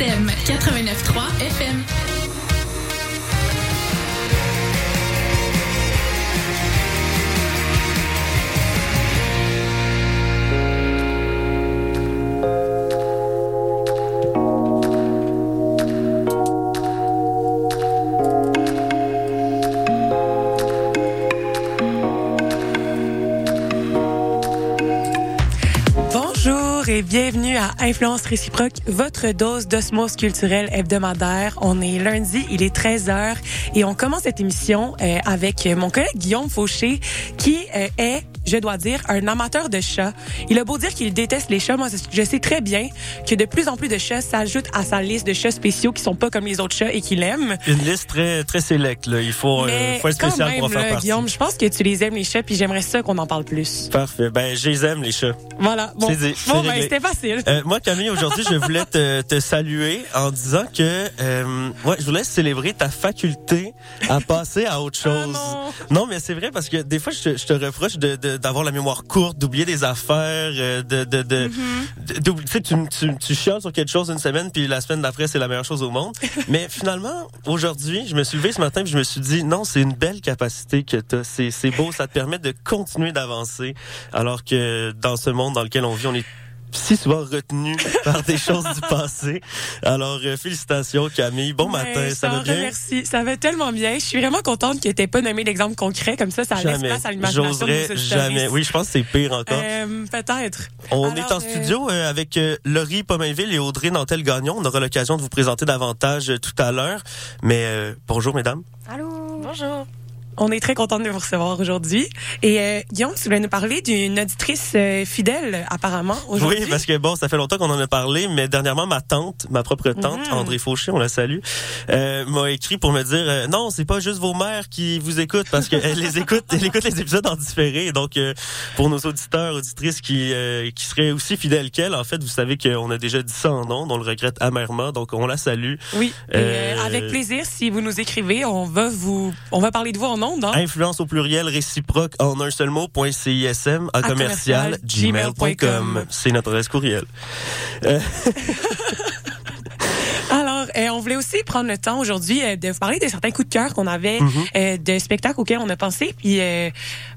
CISM 89.3 FM. À Influence réciproque, votre dose d'osmose culturelle hebdomadaire. On est lundi, il est 13h et on commence cette émission euh, avec mon collègue Guillaume Fauché qui euh, est je dois dire, un amateur de chats. Il a beau dire qu'il déteste les chats, moi je sais très bien que de plus en plus de chats s'ajoutent à sa liste de chats spéciaux qui sont pas comme les autres chats et qu'il aime. Une liste très très sélecte là. Il faut, euh, faut être spécial même, pour en faire là, partie. Guillaume, je pense que tu les aimes les chats puis j'aimerais ça qu'on en parle plus. Parfait. Ben, je les aime les chats. Voilà. Bon, ben, c'était facile. Euh, moi, Camille, aujourd'hui, je voulais te, te saluer en disant que, euh, ouais, je voulais célébrer ta faculté à passer à autre chose. Ah non. mais c'est vrai parce que des fois, je te, je te reproche de- de- d'avoir la mémoire courte, d'oublier des affaires, euh, de, de, de, de- d'oubli- tu tu, tu, tu chiales sur quelque chose une semaine, puis la semaine d'après, c'est la meilleure chose au monde. mais finalement, aujourd'hui, je me suis levé ce matin, puis je me suis dit, non, c'est une belle capacité que tu C'est, c'est beau, ça te permet de continuer d'avancer, alors que dans ce monde dans lequel on vit, on est si souvent retenu par des choses du passé. Alors, euh, félicitations Camille. Bon Ben, matin, ça va bien? remercie. Ça va tellement bien. Je suis vraiment contente que tu pas nommé d'exemple concret. Comme ça, ça laisse Jamais. place à l'imagination J'oserais jamais. Oui, je pense que c'est pire encore. Euh, Peut-être. On alors, est en euh, studio euh, avec euh, Laurie Pomainville et Audrey Nantel-Gagnon. On aura l'occasion de vous présenter davantage euh, tout à l'heure. Mais euh, bonjour, mesdames. Allô? Bonjour. On est très contente de vous recevoir aujourd'hui. Et euh, Guillaume, tu voulais nous parler d'une auditrice euh, fidèle, apparemment, aujourd'hui. Oui, parce que bon, ça fait longtemps qu'on en a parlé, mais dernièrement, ma tante, ma propre tante, Mhm. André Fauché, on la salue, euh, m'a écrit pour me dire euh, non, c'est pas juste vos mères qui vous écoutent, parce qu'elle les écoute, elle écoute les épisodes en différé. Donc, euh, pour nos auditeurs, auditrices qui euh, qui seraient aussi fidèles qu'elle, en fait, vous savez qu'on a déjà dit ça en nom, on le regrette amèrement, donc on la salue. Oui. Et, avec plaisir, si vous nous écrivez, on va vous, on va parler de vous en ondes. Hein? Influence au pluriel réciproque en un seul mot, point CISM à commercial commercial, gmail.com. C'est notre adresse courriel. Euh, euh, on voulait aussi prendre le temps aujourd'hui euh, de vous parler de certains coups de cœur qu'on avait, Mhm. euh, de spectacles auxquels on a pensé. Puis euh,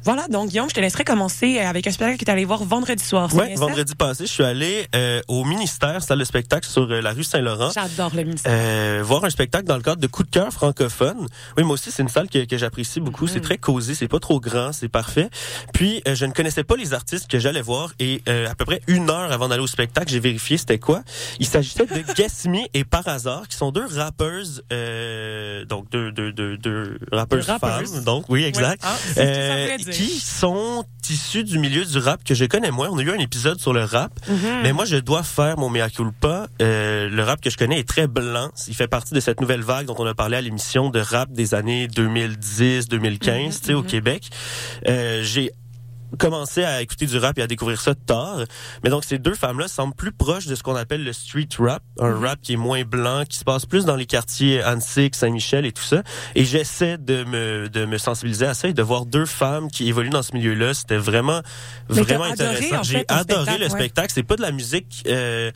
voilà, donc Guillaume, je te laisserai commencer euh, avec un spectacle que tu allé voir vendredi soir. ça? vendredi passé, je suis allé euh, au ministère, salle de spectacle sur la rue Saint-Laurent. J'adore le ministère. Euh, voir un spectacle dans le cadre de Coup de cœur francophone. Oui, moi aussi, c'est une salle que, que j'apprécie beaucoup. C'est très cosy, c'est pas trop grand, c'est parfait. Puis, euh, je ne connaissais pas les artistes que j'allais voir et euh, à peu près une heure avant d'aller au spectacle, j'ai vérifié c'était quoi. Il s'agissait de Me et Par hasard, qui sont deux rappeuses, euh, donc deux, deux, deux, deux rappeuses femmes. Donc, oui, exact. Ah, Euh, qui sont issus du milieu du rap que je connais moins. On a eu un épisode sur le rap, Mhm. mais moi je dois faire mon mea culpa. Euh, le rap que je connais est très blanc. Il fait partie de cette nouvelle vague dont on a parlé à l'émission de rap des années 2010-2015, tu sais, au Québec. Euh, J'ai commencé à écouter du rap et à découvrir ça tard. Mais donc, ces deux femmes-là semblent plus proches de ce qu'on appelle le street rap, un rap qui est moins blanc, qui se passe plus dans les quartiers Annecy, Saint-Michel et tout ça. Et j'essaie de me, de me sensibiliser à ça et de voir deux femmes qui évoluent dans ce milieu-là. C'était vraiment, Mais vraiment intéressant. en J'ai fait, adoré spectacle, le ouais. spectacle. C'est pas de la musique... Euh,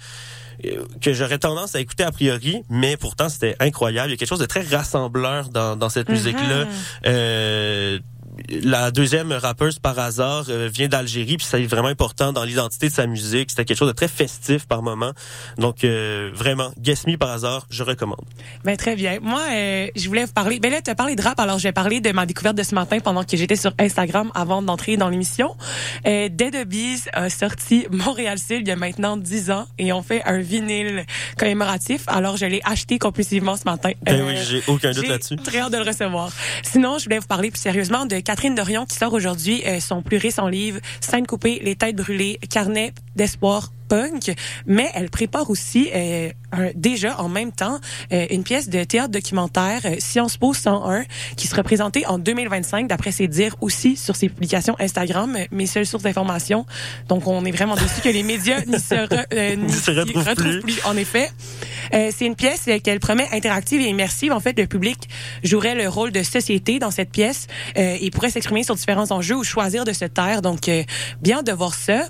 que j'aurais tendance à écouter a priori, mais pourtant c'était incroyable. Il y a quelque chose de très rassembleur dans, dans cette musique-là. Mhm. Euh, la deuxième rappeuse par hasard euh, vient d'Algérie, puis c'est vraiment important dans l'identité de sa musique. C'était quelque chose de très festif par moment. Donc euh, vraiment, Guess Me par hasard, je recommande. Ben, très bien. Moi, euh, je voulais vous parler. Ben là, tu as parlé de rap, alors je vais parler de ma découverte de ce matin pendant que j'étais sur Instagram avant d'entrer dans l'émission. Euh, Dead Obies a sorti Montréal Style il y a maintenant 10 ans et on fait un vinyle commémoratif. Alors, je l'ai acheté compulsivement ce matin. Ben oui, j'ai aucun doute là-dessus. très hâte de le recevoir. Sinon, je voulais vous parler plus sérieusement de Catherine Dorion qui sort aujourd'hui euh, son plus récent livre Scène coupée, les têtes brûlées, carnet d'espoir punk, mais elle prépare aussi euh, un- déjà en même temps euh, une pièce de théâtre documentaire euh, Sciences Po 101 qui sera présentée en 2025 d'après ses dires aussi sur ses publications Instagram, euh, mes seules sources d'information. Donc on est vraiment déçus que les médias n'y se, re- euh, n'y se retrouvent plus. plus. En effet, Euh, c'est une pièce qu'elle promet interactive et immersive. En fait, le public jouerait le rôle de société dans cette pièce euh, et pourrait s'exprimer sur différents enjeux ou choisir de se taire. Donc, euh, bien de voir ça.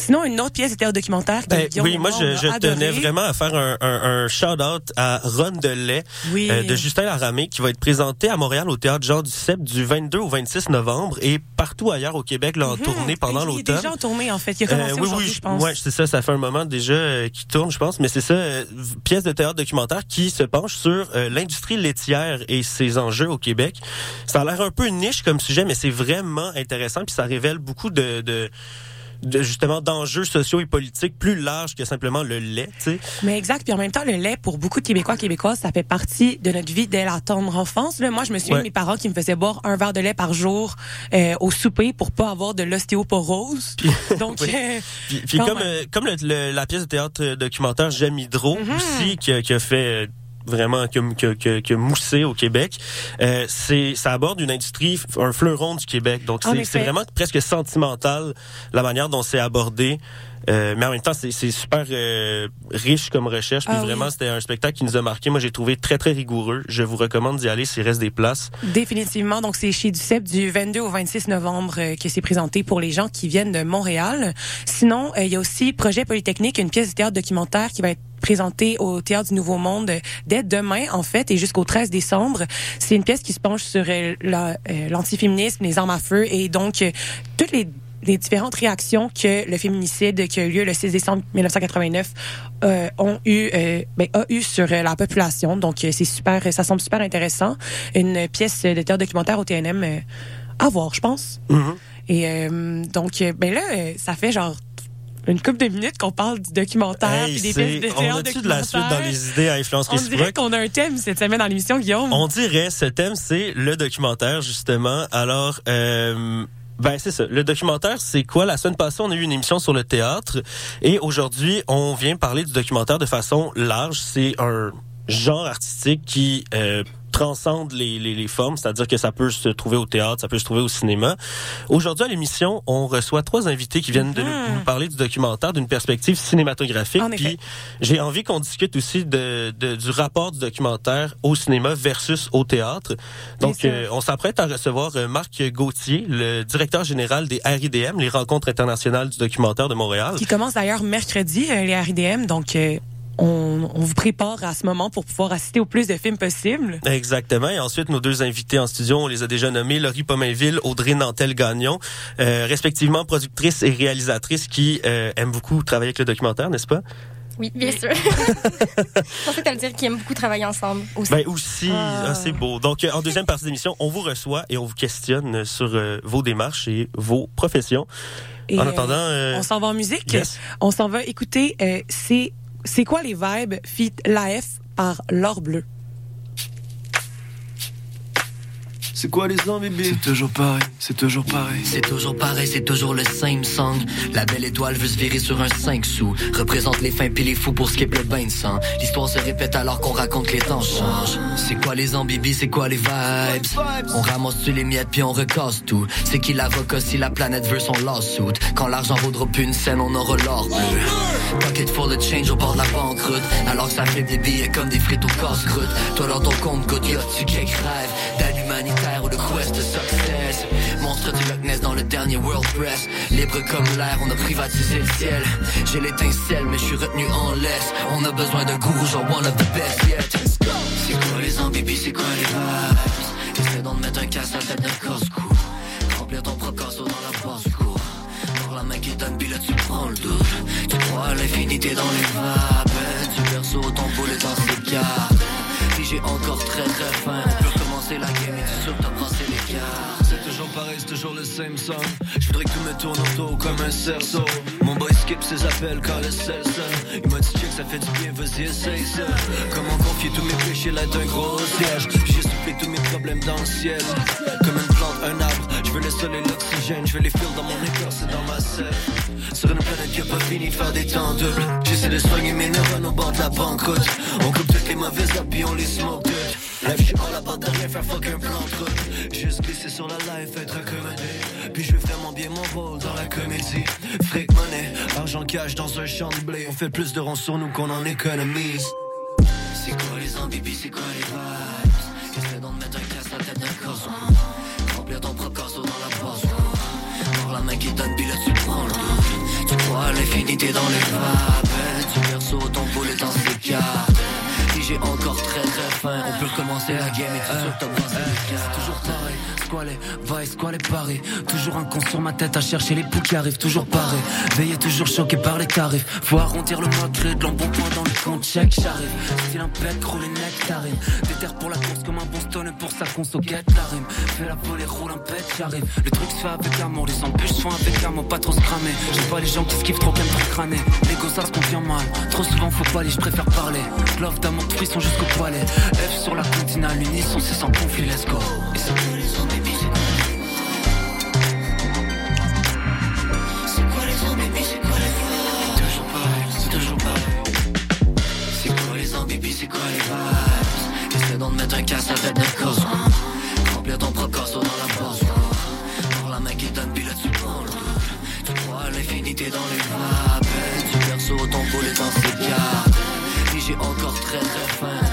Sinon, une autre pièce de théâtre documentaire. Ben, oui, moi, je, je tenais vraiment à faire un, un, un shout-out à Ron de lait euh, de Justin Laramé qui va être présenté à Montréal au Théâtre Jean du Cep du 22 au 26 novembre et partout ailleurs au Québec là, en mhm. tournée pendant l'automne. Il est déjà en tournée, en fait. Il a commencé euh, oui, oui, je pense. Ouais, c'est ça. Ça fait un moment déjà euh, qui tourne, je pense. Mais c'est ça, euh, pièce de théâtre documentaire qui se penche sur l'industrie laitière et ses enjeux au Québec. Ça a l'air un peu niche comme sujet, mais c'est vraiment intéressant puis ça révèle beaucoup de, de de, justement d'enjeux sociaux et politiques plus larges que simplement le lait. sais. Mais exact. Puis en même temps, le lait, pour beaucoup de Québécois Québécoises, ça fait partie de notre vie dès la tendre enfance. Là. Moi, je me souviens de mes parents qui me faisaient boire un verre de lait par jour euh, au souper pour pas avoir de l'ostéoporose. Donc, euh, puis, comme, euh, comme le, la pièce de théâtre documentaire J'aime Hydro mm-hmm. aussi, qui, qui a fait vraiment que, que, que, que moussé au Québec. Euh, c'est ça aborde une industrie, un fleuron du Québec. Donc c'est vraiment presque sentimental la manière dont c'est abordé. Euh, mais en même temps, c'est super euh, riche comme recherche. Puis ah vraiment, c'était un spectacle qui nous a marqué. Moi, j'ai trouvé très, très rigoureux. Je vous recommande d'y aller s'il reste des places. Définitivement. Donc, c'est chez Ducep du 22 au 26 novembre euh, que c'est présenté pour les gens qui viennent de Montréal. Sinon, il y a aussi Projet Polytechnique, une pièce de théâtre documentaire qui va être présentée au Théâtre du Nouveau Monde dès demain, en fait, et jusqu'au 13 décembre. C'est une pièce qui se penche sur l'antiféminisme, les armes à feu, et donc toutes les les différentes réactions que le féminicide qui a eu lieu le 6 décembre 1989 euh, ont eu euh, ben, a eu sur euh, la population. Donc euh, c'est super, ça semble super intéressant. Une pièce de théâtre documentaire au TNM euh, à voir, je pense. Mm-hmm. Et donc ben là, ça fait genre une couple de minutes qu'on parle du documentaire puis des pièces de théâtre On a-tu de la suite dans les idées à influence On dirait qu'on a un thème cette semaine dans l'émission, Guillaume. On dirait, ce thème, c'est le documentaire, justement. Alors, euh, ben c'est ça. Le documentaire, c'est quoi? La semaine passée, on a eu une émission sur le théâtre et aujourd'hui, on vient parler du documentaire de façon large. C'est un genre artistique qui euh, transcende les, les, les formes, c'est-à-dire que ça peut se trouver au théâtre, ça peut se trouver au cinéma. Aujourd'hui à l'émission, on reçoit trois invités qui viennent de nous, mhm. parler du documentaire d'une perspective cinématographique. Puis j'ai envie qu'on discute aussi de, de, du rapport du documentaire au cinéma versus au théâtre. Donc euh, on s'apprête à recevoir euh, Marc Gauthier, le directeur général des RIDM, les rencontres internationales du documentaire de Montréal. Qui commence d'ailleurs mercredi euh, les RIDM, donc on, vous prépare à ce moment pour pouvoir assister au plus de films possibles. Exactement. Et ensuite, nos deux invités en studio, on les a déjà nommés, Laurie Pomainville, Audrey Nantel-Gagnon, euh, respectivement productrice et réalisatrice qui euh, aiment beaucoup travailler avec le documentaire, n'est-ce pas? Oui, bien sûr. je pensais que tu dire qu'ils aiment beaucoup travailler ensemble aussi. Ben aussi, ah. Ah, c'est beau. Donc, euh, en deuxième partie de l'émission, on vous reçoit et on vous questionne sur vos démarches et vos professions. en attendant... on s'en va en musique. On s'en va écouter, c'est c'est quoi les vibes fit l'AF par l'or bleu? C'est quoi les ans, bébé C'est toujours pareil, c'est toujours pareil. C'est toujours pareil, c'est toujours le same song. La belle étoile veut se virer sur un 5 sous. Représente les fins pis les fous pour skip le bain de sang. L'histoire se répète alors qu'on raconte que les temps changent. C'est quoi les ans, c'est quoi les vibes? On ramasse-tu les miettes puis on recasse tout. C'est qui l'avocat si la planète veut son lawsuit? Quand l'argent vaudra plus une scène, on aura l'or bleu. Pocket full de change au bord de la banqueroute. Alors que ça fait des billets comme des frites au casse-croûte. Toi dans ton compte, good, tu quelques ou le quest de success. Monstre du Loch Ness dans le dernier World Press. Libre comme l'air, on a privatisé le ciel. J'ai l'étincelle, mais je suis retenu en laisse. On a besoin d'un gourou, genre one of the best yet. C'est quoi les ambibi, c'est quoi les vibes? Essaie d'en mettre un casse à la tête d'un casse-cou. Remplir ton propre casseau dans la basse-cour. Dans la main qui donne, puis là tu prends le doute. Tu crois à l'infinité dans les vapes. Tu perçois ton boulet dans ses cartes. Si j'ai encore très très faim, Je voudrais que tout me tourne autour comme un cerceau. Mon boy skip ses appels quand le sel Il m'a dit check ça fait du bien, vas-y essaye ça. Comment confier tous mes péchés là d'un gros siège? J'ai soufflé tous mes problèmes dans le ciel. Comme une plante, un arbre. Je veux le soleil, l'oxygène. Je veux les fils dans mon écorce et dans ma selle. Sur une planète qui a pas fini de faire des temps doubles. J'essaie de soigner mes neurones au bord de la banqueroute. On coupe toutes les mauvaises habits, on les smoke Life, je suis pas là de rien faire fuck un plan de Juste glisser sur la life, être accommodé. Puis je fais vraiment bien mon rôle dans la comédie. Fric monnaie, argent cash dans un champ de blé. On fait plus de ronds sur nous qu'on en économise. C'est quoi les ambibi, c'est quoi les vibes? Essaie d'en mettre un casse la tête d'un corps Remplir ton propre corso dans la poche Dans la main qui donne, puis là tu prends le Tu crois l'infinité dans les vapes. Du perso, ton boule est dans ses cartes. Si j'ai encore très très on peut recommencer la game et sûr que t'as C'est toujours pareil, squalé, va et squalé paré. Toujours un con sur ma tête à chercher les bouts qui arrivent, toujours paré. Veillé toujours choqué par les tarifs. Faut arrondir le mois, de l'embonpoint dans le compte check, j'arrive. Style un bec, roule les nectarines. Déterre pour la course comme un Boston pour sa conso, get la rime. Fais la volée, roule un pet, j'arrive. Le truc se fait avec amour, les embûches sont avec amour, pas trop se cramer. J'aime pas les gens qui skiffent trop, qu'aiment trop crâner. Les ça se convient mal. Trop souvent, faut pas aller, je préfère parler. Love d'amour, frisson jusqu'au poilet. F sur la continale, l'unisson, c'est sans conflit, let's go. Et c'est quoi les zombies, c'est quoi C'est quoi les zombies, c'est quoi les Toujours pareil, c'est toujours pareil. C'est quoi les zombies, c'est quoi les vibes? Essaie d'en mettre un casse avec des causes. Remplir ton propre corso dans la pause. Pour la main qui donne, tu prends le Tu crois à l'infinité dans les vapes. Du perso, boule est dans ses cartes. Si j'ai encore très très faim,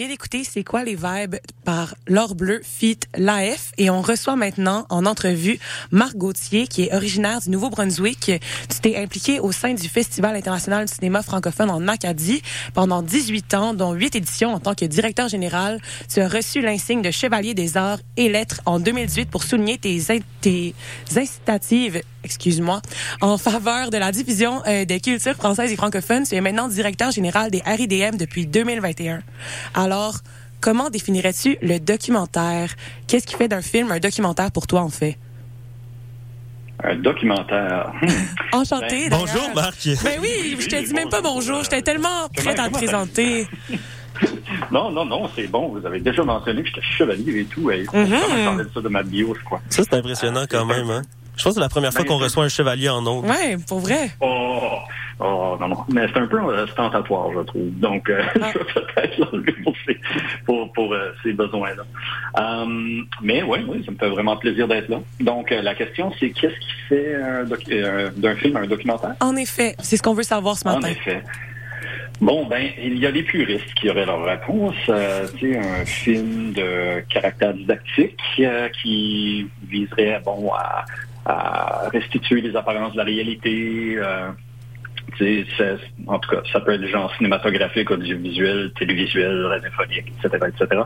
vient d'écouter C'est quoi les vibes? Par L'Or Bleu Fit l'AF et on reçoit maintenant en entrevue Marc Gauthier qui est originaire du Nouveau-Brunswick. Tu t'es impliqué au sein du Festival international du cinéma francophone en Acadie pendant 18 ans, dont 8 éditions en tant que directeur général. Tu as reçu l'insigne de Chevalier des Arts et Lettres en 2018 pour souligner tes, tes incitatives excuse-moi, en faveur de la diffusion euh, des cultures françaises et francophones. Tu es maintenant directeur général des RIDM depuis 2021. Alors, comment définirais-tu le documentaire? Qu'est-ce qui fait d'un film un documentaire pour toi, en fait? Un documentaire. Enchanté. Ben, Bonjour. Marc. Ben oui, je te Oui, dis même pas bonjour. J'étais tellement prête à te présenter. non, non, non, c'est bon. Vous avez déjà mentionné que j'étais chevalier et tout. Et Mhm. Je parlais de ça de ma bio, je crois. Ça, c'est impressionnant quand même, hein? Je pense que c'est la première fois Ben, qu'on reçoit un chevalier en ondes. Ouais, pour vrai. Oh, oh, non, non. Mais c'est un peu euh, ostentatoire, je trouve. Donc, euh, Ah. je vais peut-être l'enlever pour ces, pour, pour, euh, ces besoins-là. Euh, mais oui, oui, ça me fait vraiment plaisir d'être là. Donc, euh, la question, c'est qu'est-ce qui fait d'un film un documentaire? En effet, c'est ce qu'on veut savoir ce En matin. effet. Bon, ben, il y a des puristes qui auraient leur réponse. Euh, tu sais, un film de caractère didactique euh, qui viserait, bon, à, à restituer les apparences de la réalité. euh, c'est- en tout cas, ça peut être genre cinématographique, audiovisuel, télévisuel, radiophonique, etc., etc.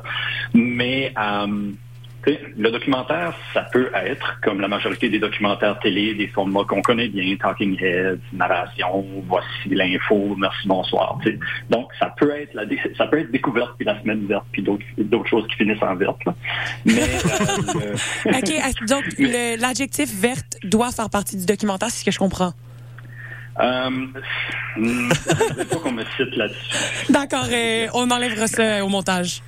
Mais euh, le documentaire, ça peut être, comme la majorité des documentaires télé, des formats qu'on connaît bien, Talking Heads, narration, voici l'info, merci, bonsoir. Donc, ça peut être la ça peut être découverte puis la semaine verte puis d'autres choses qui finissent en verte. là. Mais euh, le- OK, donc le- l'adjectif verte doit faire partie du documentaire, c'est ce que je comprends. Euh, hmm, je veux pas qu'on me cite là-dessus. D'accord, on enlèvera ça au montage.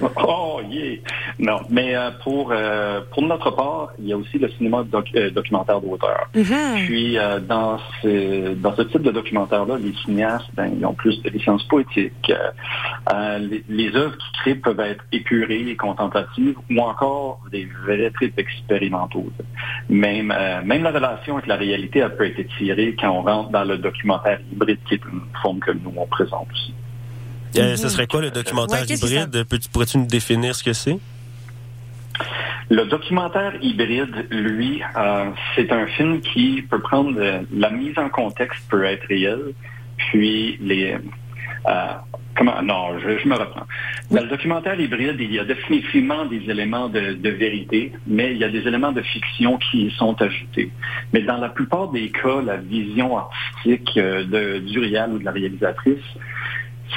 Oh, yeah! Non, mais euh, pour, euh, pour notre part, il y a aussi le cinéma doc- euh, documentaire d'auteur. Mhm. Puis, euh, dans, ce, dans ce type de documentaire-là, les cinéastes, ben, ils ont plus de licences poétiques. Euh, les, les œuvres qu'ils créent peuvent être épurées et contemplatives ou encore des vrais trips expérimentaux. Même, même la relation avec la réalité, elle peut être étirée quand on rentre dans le documentaire hybride, qui est une forme que nous, on présente aussi. Euh, ce serait quoi le documentaire Ouais, hybride? Pourrais-tu nous définir ce que c'est? Le documentaire hybride, lui, euh, c'est un film qui peut prendre euh, la mise en contexte peut être réelle, puis les euh, comment non, je, je me reprends. Dans le documentaire hybride, il y a définitivement des éléments de, de vérité, mais il y a des éléments de fiction qui y sont ajoutés. Mais dans la plupart des cas, la vision artistique de, du réal ou de la réalisatrice,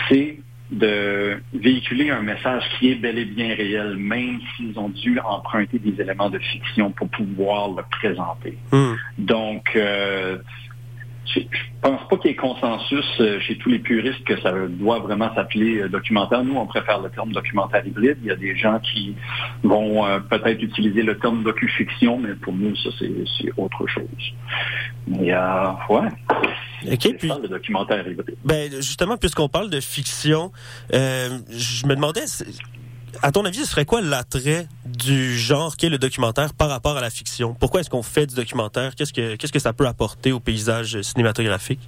c'est de véhiculer un message qui est bel et bien réel, même s'ils ont dû emprunter des éléments de fiction pour pouvoir le présenter. Hmm. Donc, euh, je pense pas qu'il y ait consensus euh, chez tous les puristes que ça doit vraiment s'appeler euh, documentaire. Nous, on préfère le terme documentaire hybride. Il y a des gens qui vont euh, peut-être utiliser le terme docu-fiction, mais pour nous, ça, c'est autre chose. Mais, euh, ouais. OK, C'est puis- le documentaire hybride. Ben justement, puisqu'on parle de fiction, euh, je me demandais, à ton avis, ce serait quoi l'attrait du genre qu'est le documentaire par rapport à la fiction? Pourquoi est-ce qu'on fait du documentaire? Qu'est-ce que, qu'est-ce que ça peut apporter au paysage cinématographique?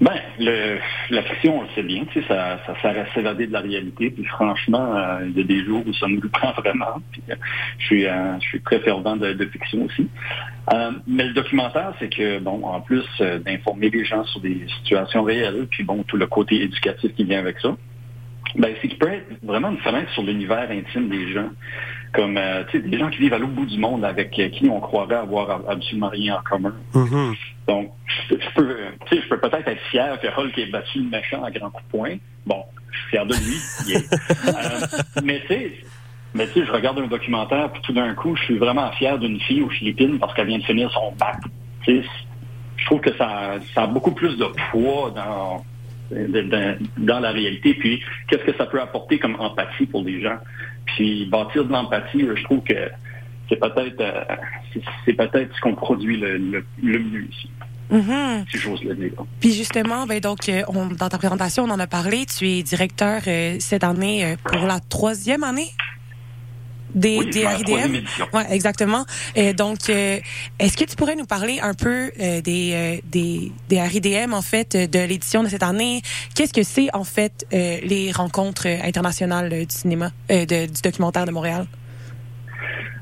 Ben, le, la fiction, on le sait bien, tu sais, ça, ça à s'évader de la réalité. Puis franchement, euh, il y a des jours où ça me prend vraiment. Puis, euh, je suis, euh, je suis très fervent de, de fiction aussi. mais le documentaire, c'est que bon, en plus d'informer les gens sur des situations réelles, puis bon, tout le côté éducatif qui vient avec ça. Ben, c'est qu'il peut être vraiment une fenêtre sur l'univers intime des gens. Comme euh, tu sais, des gens qui vivent à l'autre bout du monde avec qui on croirait avoir absolument rien en commun. Mm-hmm. Donc, je peux, je peux peut-être être fier que Hulk ait battu le méchant à grands coups de poing. Bon, je suis fier de lui. euh, mais tu sais, mais tu sais, je regarde un documentaire, puis tout d'un coup, je suis vraiment fier d'une fille aux Philippines parce qu'elle vient de finir son bac. Tu sais, je trouve que ça, ça a beaucoup plus de poids dans dans la réalité. Puis, qu'est-ce que ça peut apporter comme empathie pour les gens? Puis, bâtir de l'empathie, je trouve que c'est peut-être euh, c'est peut-être ce qu'on produit le, mieux ici. Mm-hmm. Si j'ose le dire. Puis justement, ben donc, euh, on, dans ta présentation, on en a parlé. Tu es directeur euh, cette année pour la troisième année des, des RIDM. Ouais, exactement. Et donc, euh, est-ce que tu pourrais nous parler un peu euh, des, euh, des, des RIDM, en fait, de l'édition de cette année? Qu'est-ce que c'est, en fait, les rencontres internationales du cinéma, de, du documentaire de Montréal?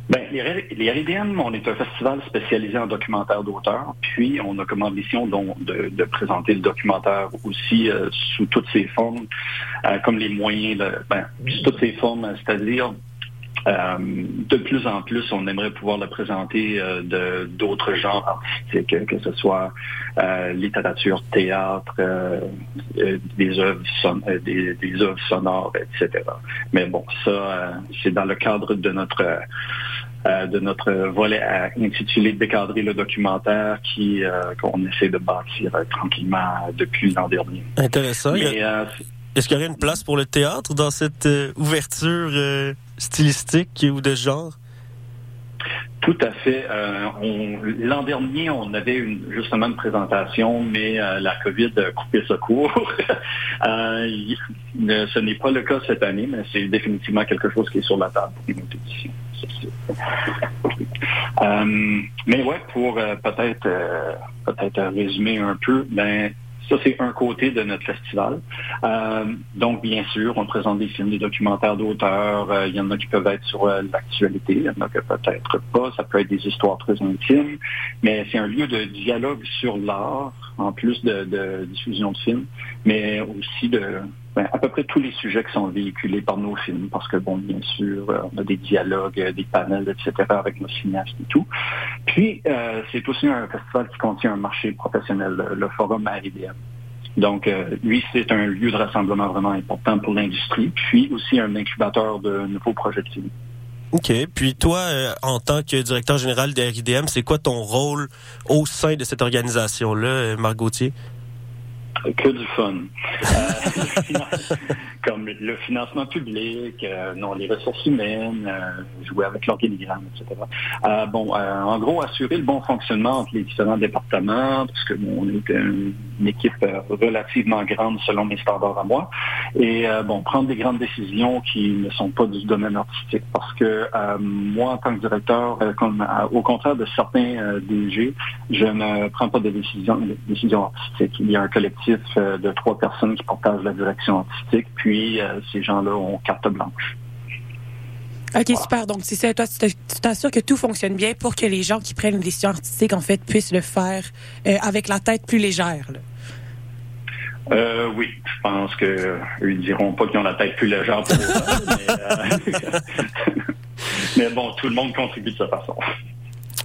Ben, les, les RIDM, on est un festival spécialisé en documentaire d'auteur, puis on a comme ambition donc, de, de présenter le documentaire aussi sous toutes ses formes, comme les moyens, de, ben, sous toutes ses formes, c'est-à-dire euh, de plus en plus, on aimerait pouvoir le présenter euh, de d'autres genres artistiques, que ce soit euh, littérature, théâtre, des œuvres des, des, œuvres sonores, etc. Mais bon, ça, c'est dans le cadre de notre de notre volet intitulé Décadrer le documentaire qui qu'on essaie de bâtir tranquillement depuis l'an dernier. Intéressant. Est-ce qu'il y aurait une place pour le théâtre dans cette ouverture stylistique ou de genre? Tout à fait. Euh, l'an dernier, on avait une, justement une présentation, mais euh, la COVID a coupé ce cours. Euh, ce n'est pas le cas cette année, mais c'est définitivement quelque chose qui est sur la table pour mais ouais, pour peut-être peut-être résumer un peu, ben ça, c'est un côté de notre festival. Euh, donc, bien sûr, on présente des films, des documentaires d'auteurs. Euh, il y en a qui peuvent être sur euh, l'actualité, il y en a qui peut-être pas. Ça peut être des histoires très intimes. Mais c'est un lieu de dialogue sur l'art, en plus de, diffusion de films, mais aussi de à peu près tous les sujets qui sont véhiculés par nos films, parce que, bon, bien sûr, on a des dialogues, des panels, etc., avec nos cinéastes et tout. Puis, c'est aussi un festival qui contient un marché professionnel, le Forum RIDM. Donc, euh, lui, c'est un lieu de rassemblement vraiment important pour l'industrie, puis aussi un incubateur de nouveaux projets de film. OK. Puis toi, euh, en tant que directeur général de RIDM, c'est quoi ton rôle au sein de cette organisation-là, euh, Marc Gauthier? Que du fun. comme le financement public, euh, non, les ressources humaines, euh, jouer avec l'organigramme, etc. Euh, bon, en gros, assurer le bon fonctionnement entre les différents départements, parce que on est une, équipe relativement grande selon mes standards à moi, et bon, prendre des grandes décisions qui ne sont pas du domaine artistique, parce que moi, en tant que directeur, comme, au contraire de certains DG, je ne prends pas de décisions, décisions artistiques. Il y a un collectif de trois personnes qui partagent la direction artistique, puis euh, ces gens-là ont carte blanche. OK, super. Donc, c'est ça. Toi, tu t'assures que tout fonctionne bien pour que les gens qui prennent une décision artistique, en fait, puissent le faire euh, avec la tête plus légère. Euh, oui, je pense que ne diront pas qu'ils ont la tête plus légère pour ça, mais, bon, tout le monde contribue de sa façon.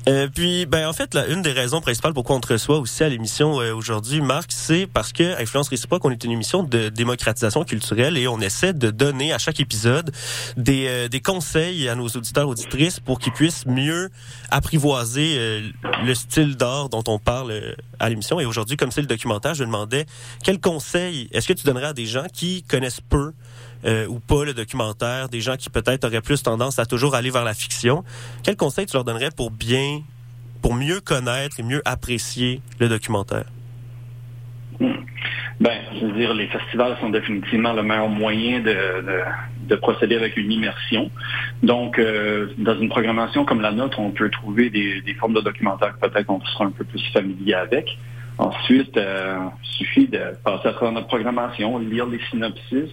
Euh, puis, ben en fait, une des raisons principales pourquoi on te reçoit aussi à l'émission euh, aujourd'hui, Marc, c'est parce que Influence Réciproque, on est une émission de démocratisation culturelle et on essaie de donner à chaque épisode des, euh, des conseils à nos auditeurs auditrices pour qu'ils puissent mieux apprivoiser le style d'art dont on parle à l'émission. Et aujourd'hui, comme c'est le documentaire, je demandais quels conseils est-ce que tu donnerais à des gens qui connaissent peu euh, ou pas le documentaire, des gens qui peut-être auraient plus tendance à toujours aller vers la fiction. Quel conseil tu leur donnerais pour bien, pour mieux connaître et mieux apprécier le documentaire? Hmm. Ben, je veux dire, les festivals sont définitivement le meilleur moyen de, de procéder avec une immersion. Donc, euh, dans une programmation comme la nôtre, on peut trouver des, des formes de documentaires que peut-être on sera un peu plus familier avec. Ensuite, euh, il suffit de passer à travers notre programmation, lire les synopsis,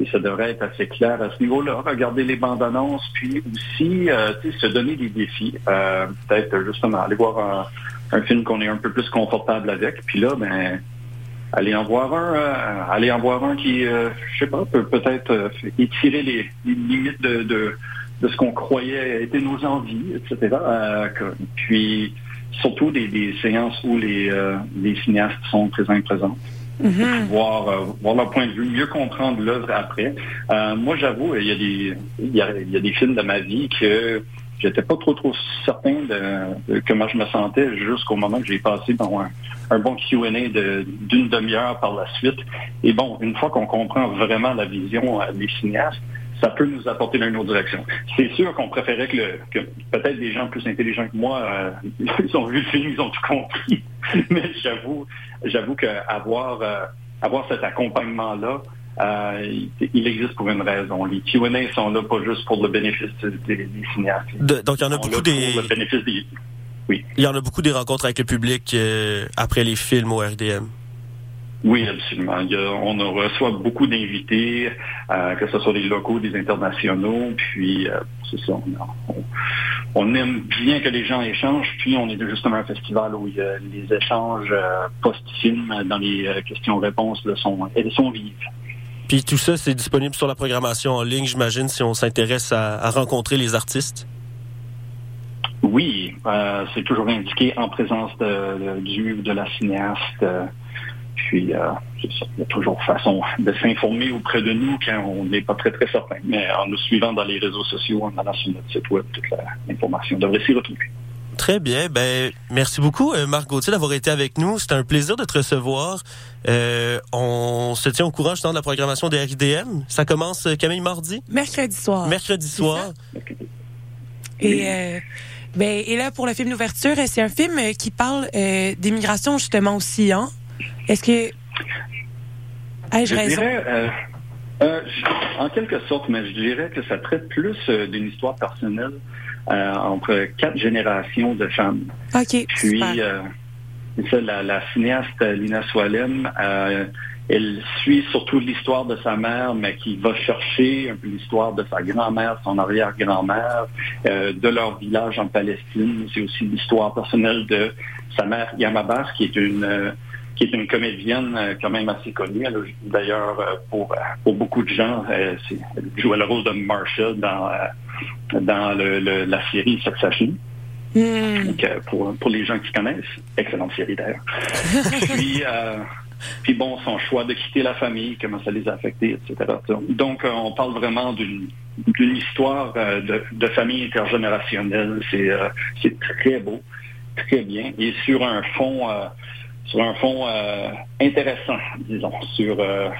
et ça devrait être assez clair à ce niveau-là. Regarder les bandes annonces, puis aussi euh, se donner des défis. Euh, peut-être justement aller voir un, film qu'on est un peu plus confortable avec. Puis là, ben aller en voir un, euh, aller en voir un qui, je sais pas, peut peut-être étirer les, limites de, de, ce qu'on croyait étaient nos envies, etc. Puis surtout des, des séances où les, les cinéastes sont présents et présentes. Mhm. Voir, euh, voir leur point de vue, mieux comprendre l'œuvre après. Euh, moi, j'avoue, il y a des il y a, il y a des films de ma vie que j'étais pas trop trop certain de, de comment je me sentais jusqu'au moment que j'ai passé dans un, un bon Q&A de- d'une demi-heure par la suite. Et bon, une fois qu'on comprend vraiment la vision euh, des cinéastes, ça peut nous apporter dans une autre direction. C'est sûr qu'on préférait que, le- que peut-être des gens plus intelligents que moi, euh, ils ont vu le film, ils ont tout compris. Mais j'avoue, j'avoue qu'avoir euh, avoir cet accompagnement-là, euh, il, existe pour une raison. Les Q&A sont là pas juste pour le bénéfice des, des cinéastes. De- donc, il y en a beaucoup des, Pour le bénéfice des... il y en a beaucoup des rencontres avec le public après les films au RDM. Oui, absolument. A- on reçoit beaucoup d'invités, euh, que ce soit des locaux, des internationaux, puis euh, c'est ça. On, on- on aime bien que les gens échangent, puis on est justement un festival où il y a les échanges euh, post-film dans les questions-réponses sont, elles sont vives. Puis tout ça, c'est disponible sur la programmation en ligne, j'imagine, si on s'intéresse à, à rencontrer les artistes? Oui, euh, c'est toujours indiqué en présence de, de- du de la cinéaste. Puis, euh, c'est ça, il y a toujours façon de s'informer auprès de nous quand on n'est pas très, très certain. Mais en nous suivant dans les réseaux sociaux, en allant sur notre site web, toute l'information devrait s'y retrouver. Très bien. Ben, merci beaucoup, euh, Marc Gauthier, d'avoir été avec nous. C'était un plaisir de te recevoir. Euh, on se tient au courant justement de la programmation des RIDM. Ça commence, Camille, mardi? Mercredi soir. Mercredi soir. Et, euh, ben, et là, pour le film d'ouverture, c'est un film qui parle euh, d'immigration justement aussi, hein? Est-ce que... Ai-je Je raison? dirais, euh, euh, en quelque sorte, mais je dirais que ça traite plus euh, d'une histoire personnelle entre quatre générations de femmes. OK, Puis, ça, la, la cinéaste Lina Swalem, euh, elle suit surtout l'histoire de sa mère, mais qui va chercher un peu l'histoire de sa grand-mère, son arrière-grand-mère, euh, de leur village en Palestine. C'est aussi l'histoire personnelle de sa mère Yamabas, qui est une qui est une comédienne euh, quand même assez connue. D'ailleurs, euh, pour, euh, pour beaucoup de gens, elle jouait le rôle de Marsha dans, dans le- le- la série Succession. Hmm. Donc, pour, pour les gens qui connaissent, excellente série d'ailleurs. puis, euh, puis bon, son choix de quitter la famille, comment ça les a affectés, etc. Donc, on parle vraiment d'une d'une histoire de, de famille intergénérationnelle. C'est euh, très beau, très bien, et sur un fond euh, sur un fond euh, intéressant, disons, sur euh,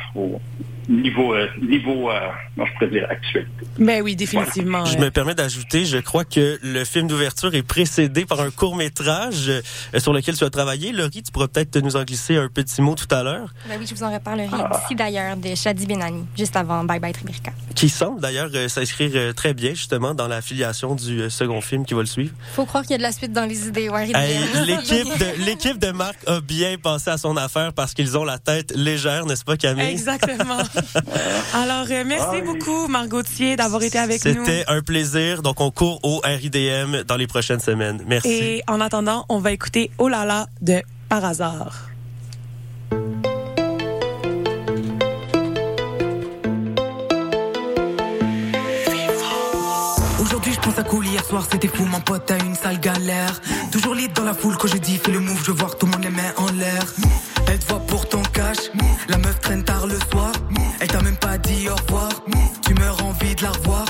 niveau euh, niveau, euh, je pourrais dire actuel. Ben oui, définitivement. Je me permets d'ajouter, je crois que le film d'ouverture est précédé par un court métrage euh, sur lequel tu as travaillé. Laurie, tu pourras peut-être nous en glisser un petit mot tout à l'heure, Ben oui, je vous en reparlerai d'ici d'ailleurs de Shadi Benani, juste avant Bye Bye Trimirka. qui semble d'ailleurs euh, s'inscrire euh, très bien justement dans la filiation du euh, second film qui va le suivre. Faut croire qu'il y a de la suite dans les idées. Ouais, Hey, l'équipe de l'équipe de Marc a bien pensé à son affaire parce qu'ils ont la tête légère, n'est-ce pas Camille? Exactement. Alors, euh, merci beaucoup, Margotier, d'avoir été avec nous. C'était un plaisir. Donc on court au RIDM dans les prochaines semaines. Merci. Et en attendant, on va écouter Oh là là de Par hasard. Aujourd'hui je pense à cool, hier soir c'était fou, mon pote a une sale galère Toujours lit dans la foule quand je dis fais le move, je vois tout le monde les mains en l'air Elle te voit pour ton cash, la meuf traîne tard le soir pas dit au revoir, tu meurs envie de la revoir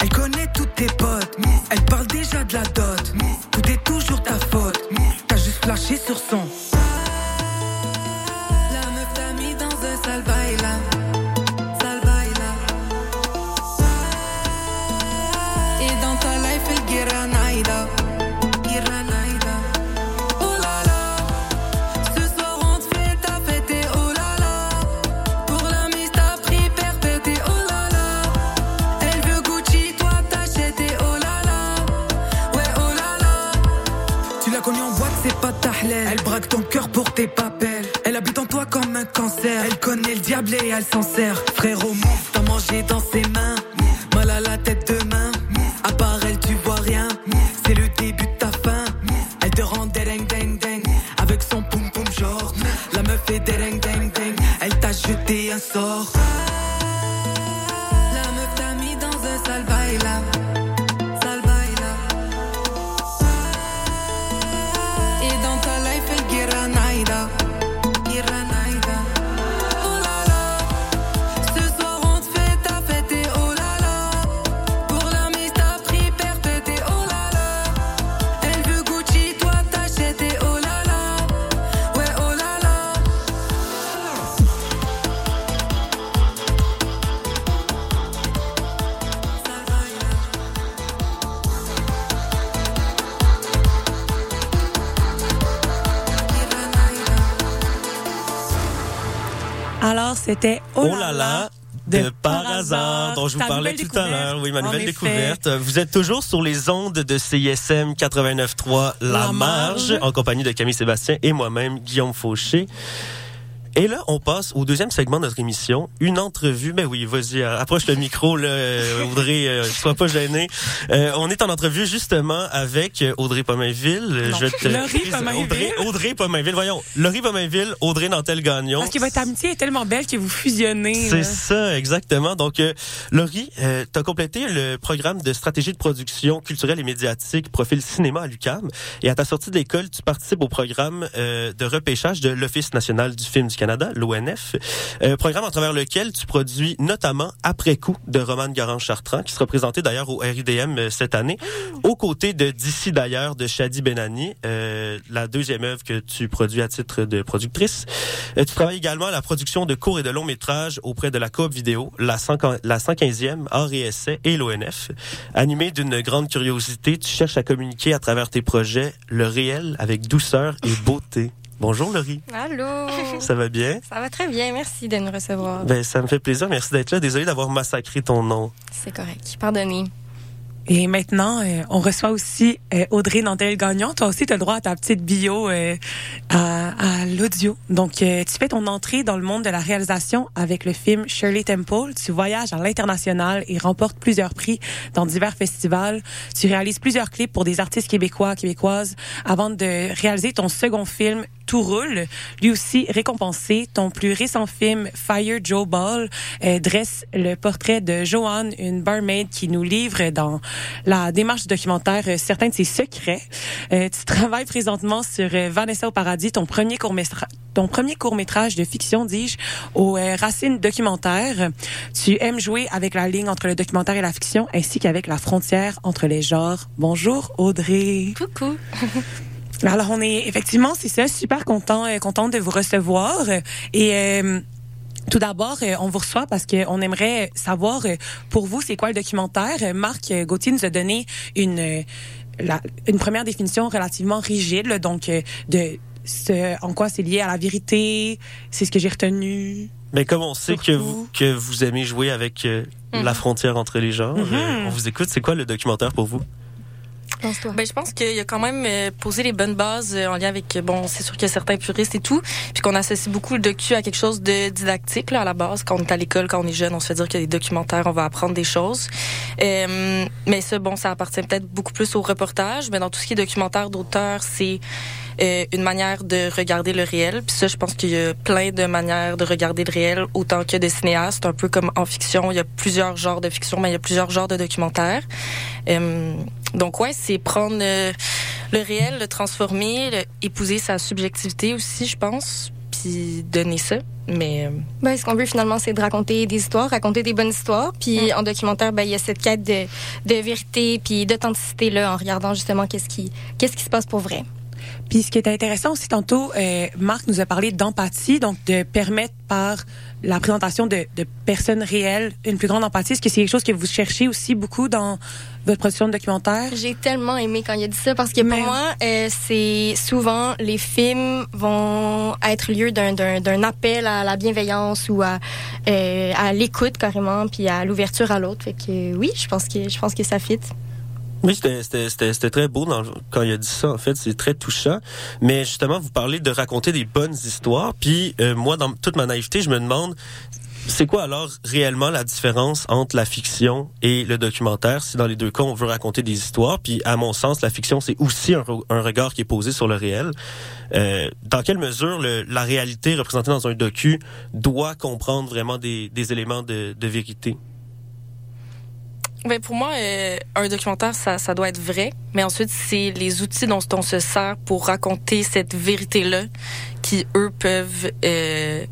Elle connaît tous tes potes, elle parle déjà de la dot. Tout est toujours ta faute, t'as juste flashé sur son et elle s'en sert. Frérot, move, dont je vous parlais tout à l'heure. Oui, ma nouvelle découverte. Vous êtes toujours sur les ondes de CISM 89.3 La, Marge. en compagnie de Camille Sébastien et moi-même, Guillaume Fauché. Et là, on passe au deuxième segment de notre émission, une entrevue. Ben oui, vas-y, euh, approche le micro, là, euh, Audrey, euh, sois pas gêné. Euh, on est en entrevue justement avec euh, Audrey Pomainville. Je te Laurie Pomainville. Audrey, Audrey Pomainville, voyons. Laurie Pomainville, Audrey Nantel-Gagnon. Parce que votre amitié est tellement belle que vous fusionnez. C'est ça, exactement. Donc, euh, Laurie, euh, tu as complété le programme de stratégie de production culturelle et médiatique Profil Cinéma à l'UCAM. Et à ta sortie de l'école, tu participes au programme euh, de repêchage de l'Office national du film du Canada, l'ONF. Euh, programme à travers lequel tu produis notamment Après coup de Romane Garand-Chartrand, qui sera présenté d'ailleurs au RIDM euh, cette année, aux côtés de D'ici d'ailleurs de Shadi Benani, euh, la deuxième œuvre que tu produis à titre de productrice. Tu travailles également à la production de courts et de longs métrages auprès de la Coop Vidéo, la, 100 la 115e Art et et l'ONF. Animé d'une grande curiosité, tu cherches à communiquer à travers tes projets le réel avec douceur et beauté. Bonjour Laurie, Allô. ça va bien? Ça va très bien, merci de nous recevoir. Ben, ça me fait plaisir, merci d'être là. Désolé d'avoir massacré ton nom. C'est correct. Pardonnez. Et maintenant, euh, on reçoit aussi euh, Audrey Nantel-Gagnon. Toi aussi, tu as le droit à ta petite bio euh, à, à l'audio. Donc, euh, tu fais ton entrée dans le monde de la réalisation avec le film Shirley Temple. Tu voyages à l'international et remportes plusieurs prix dans divers festivals. Tu réalises plusieurs clips pour des artistes québécois, québécoises, avant de réaliser ton second film tout roule, lui aussi récompensé. Ton plus récent film, Fire Joe Ball, euh, dresse le portrait de Joanne, une barmaid qui nous livre dans la démarche documentaire euh, certains de ses secrets. Euh, tu travailles présentement sur Vanessa au paradis, ton premier court métrage ton premier court métrage de fiction, dis-je, aux racines documentaires. Tu aimes jouer avec la ligne entre le documentaire et la fiction, ainsi qu'avec la frontière entre les genres. Bonjour Audrey. Coucou. Alors on est effectivement, c'est ça, super content, euh, content de vous recevoir et euh, tout d'abord, euh, on vous reçoit parce qu'on aimerait savoir pour vous c'est quoi le documentaire? Marc Gauthier nous a donné une la- une première définition relativement rigide, là, donc de ce, en quoi c'est lié à la vérité, c'est ce que j'ai retenu. Mais comme on sait que vous, que vous aimez jouer avec la frontière entre les genres, Mhm. on vous écoute. C'est quoi le documentaire pour vous? Ben, je pense qu'il a quand même euh, posé les bonnes bases euh, en lien avec, euh, bon, c'est sûr qu'il y a certains puristes et tout, puis qu'on associe beaucoup le docu à quelque chose de didactique, là, à la base. Quand on est à l'école, quand on est jeune, on se fait dire qu'il y a des documentaires, on va apprendre des choses. Euh, mais ça, bon, ça appartient peut-être beaucoup plus au reportage, mais dans tout ce qui est documentaire d'auteur, c'est euh, une manière de regarder le réel. Puis ça, je pense qu'il y a plein de manières de regarder le réel, autant que de cinéastes. Un peu comme en fiction, il y a plusieurs genres de fiction, mais il y a plusieurs genres de documentaires. Euh, donc ouais, c'est prendre euh, le réel, le transformer, le- épouser sa subjectivité aussi, je pense, puis donner ça. Mais euh, Ben, ce qu'on veut finalement, c'est de raconter des histoires, raconter des bonnes histoires. Puis en documentaire, ben, il y a cette quête de, de vérité puis d'authenticité là, en regardant justement qu'est-ce qui, qu'est-ce qui se passe pour vrai. Puis ce qui est intéressant aussi tantôt, euh, Marc nous a parlé d'empathie, donc de permettre par la présentation de, de personnes réelles une plus grande empathie. Est-ce que c'est quelque chose que vous cherchez aussi beaucoup dans votre production de documentaire? J'ai tellement aimé quand il a dit ça parce que Mais- pour moi, euh, c'est souvent les films vont être lieu d'un, d'un, d'un appel à la bienveillance ou à, euh, à l'écoute carrément, puis à l'ouverture à l'autre. Fait que oui, je pense que je pense que ça fit. Oui, c'était très beau dans, quand il a dit ça. En fait, c'est très touchant. Mais justement, vous parlez de raconter des bonnes histoires. Puis euh, moi, dans toute ma naïveté, je me demande c'est quoi alors réellement la différence entre la fiction et le documentaire? Si dans les deux cas on veut raconter des histoires puis à mon sens la fiction c'est aussi un, regard qui est posé sur le réel euh, dans quelle mesure le, la réalité représentée dans un docu doit comprendre vraiment des, des éléments de, de vérité? Ben pour moi, euh, un documentaire, ça, ça doit être vrai, mais ensuite, c'est les outils dont on se sert pour raconter cette vérité-là qui, eux, peuvent euh,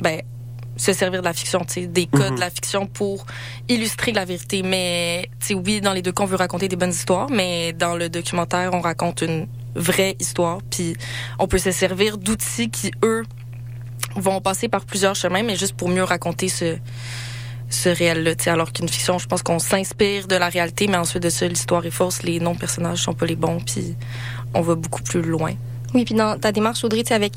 ben, se servir de la fiction, des codes mhm. de la fiction pour illustrer la vérité. Mais oui, dans les deux cas, on veut raconter des bonnes histoires, mais dans le documentaire, on raconte une vraie histoire. Puis on peut se servir d'outils qui, eux, vont passer par plusieurs chemins, mais juste pour mieux raconter ce ce réel-là. Alors qu'une fiction, je pense qu'on s'inspire de la réalité, mais ensuite de ça, l'histoire est fausse, les non-personnages sont pas les bons, puis on va beaucoup plus loin. Oui, puis dans ta démarche, Audrey, avec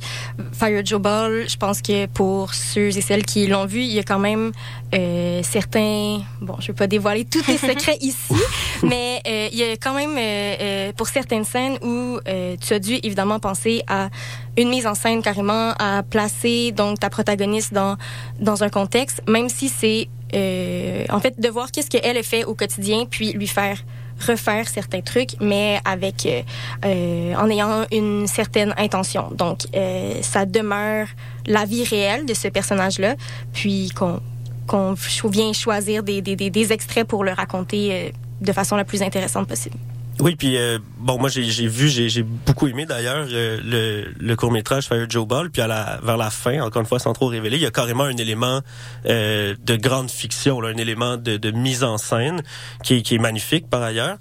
Fire Joe Ball, je pense que pour ceux et celles qui l'ont vu, il y a quand même euh, certains... Bon, je vais pas dévoiler tous les secrets ici, mais euh, il y a quand même, euh, pour certaines scènes où tu as dû évidemment penser à une mise en scène carrément, à placer donc ta protagoniste dans, dans un contexte, même si c'est... Euh, en fait, de voir qu'est-ce qu'elle fait au quotidien, puis lui faire refaire certains trucs, mais avec euh, euh, en ayant une certaine intention. Donc, euh, ça demeure la vie réelle de ce personnage-là, puis qu'on qu'on vient choisir des, des, des, extraits pour le raconter de façon la plus intéressante possible. Oui, puis euh, bon, moi j'ai vu, j'ai beaucoup aimé d'ailleurs euh, le, le court métrage Fire Joe Ball, puis à la, vers la fin, encore une fois sans trop révéler, il y a carrément un élément euh, de grande fiction, là, un élément de, de, mise en scène qui, qui est magnifique par ailleurs.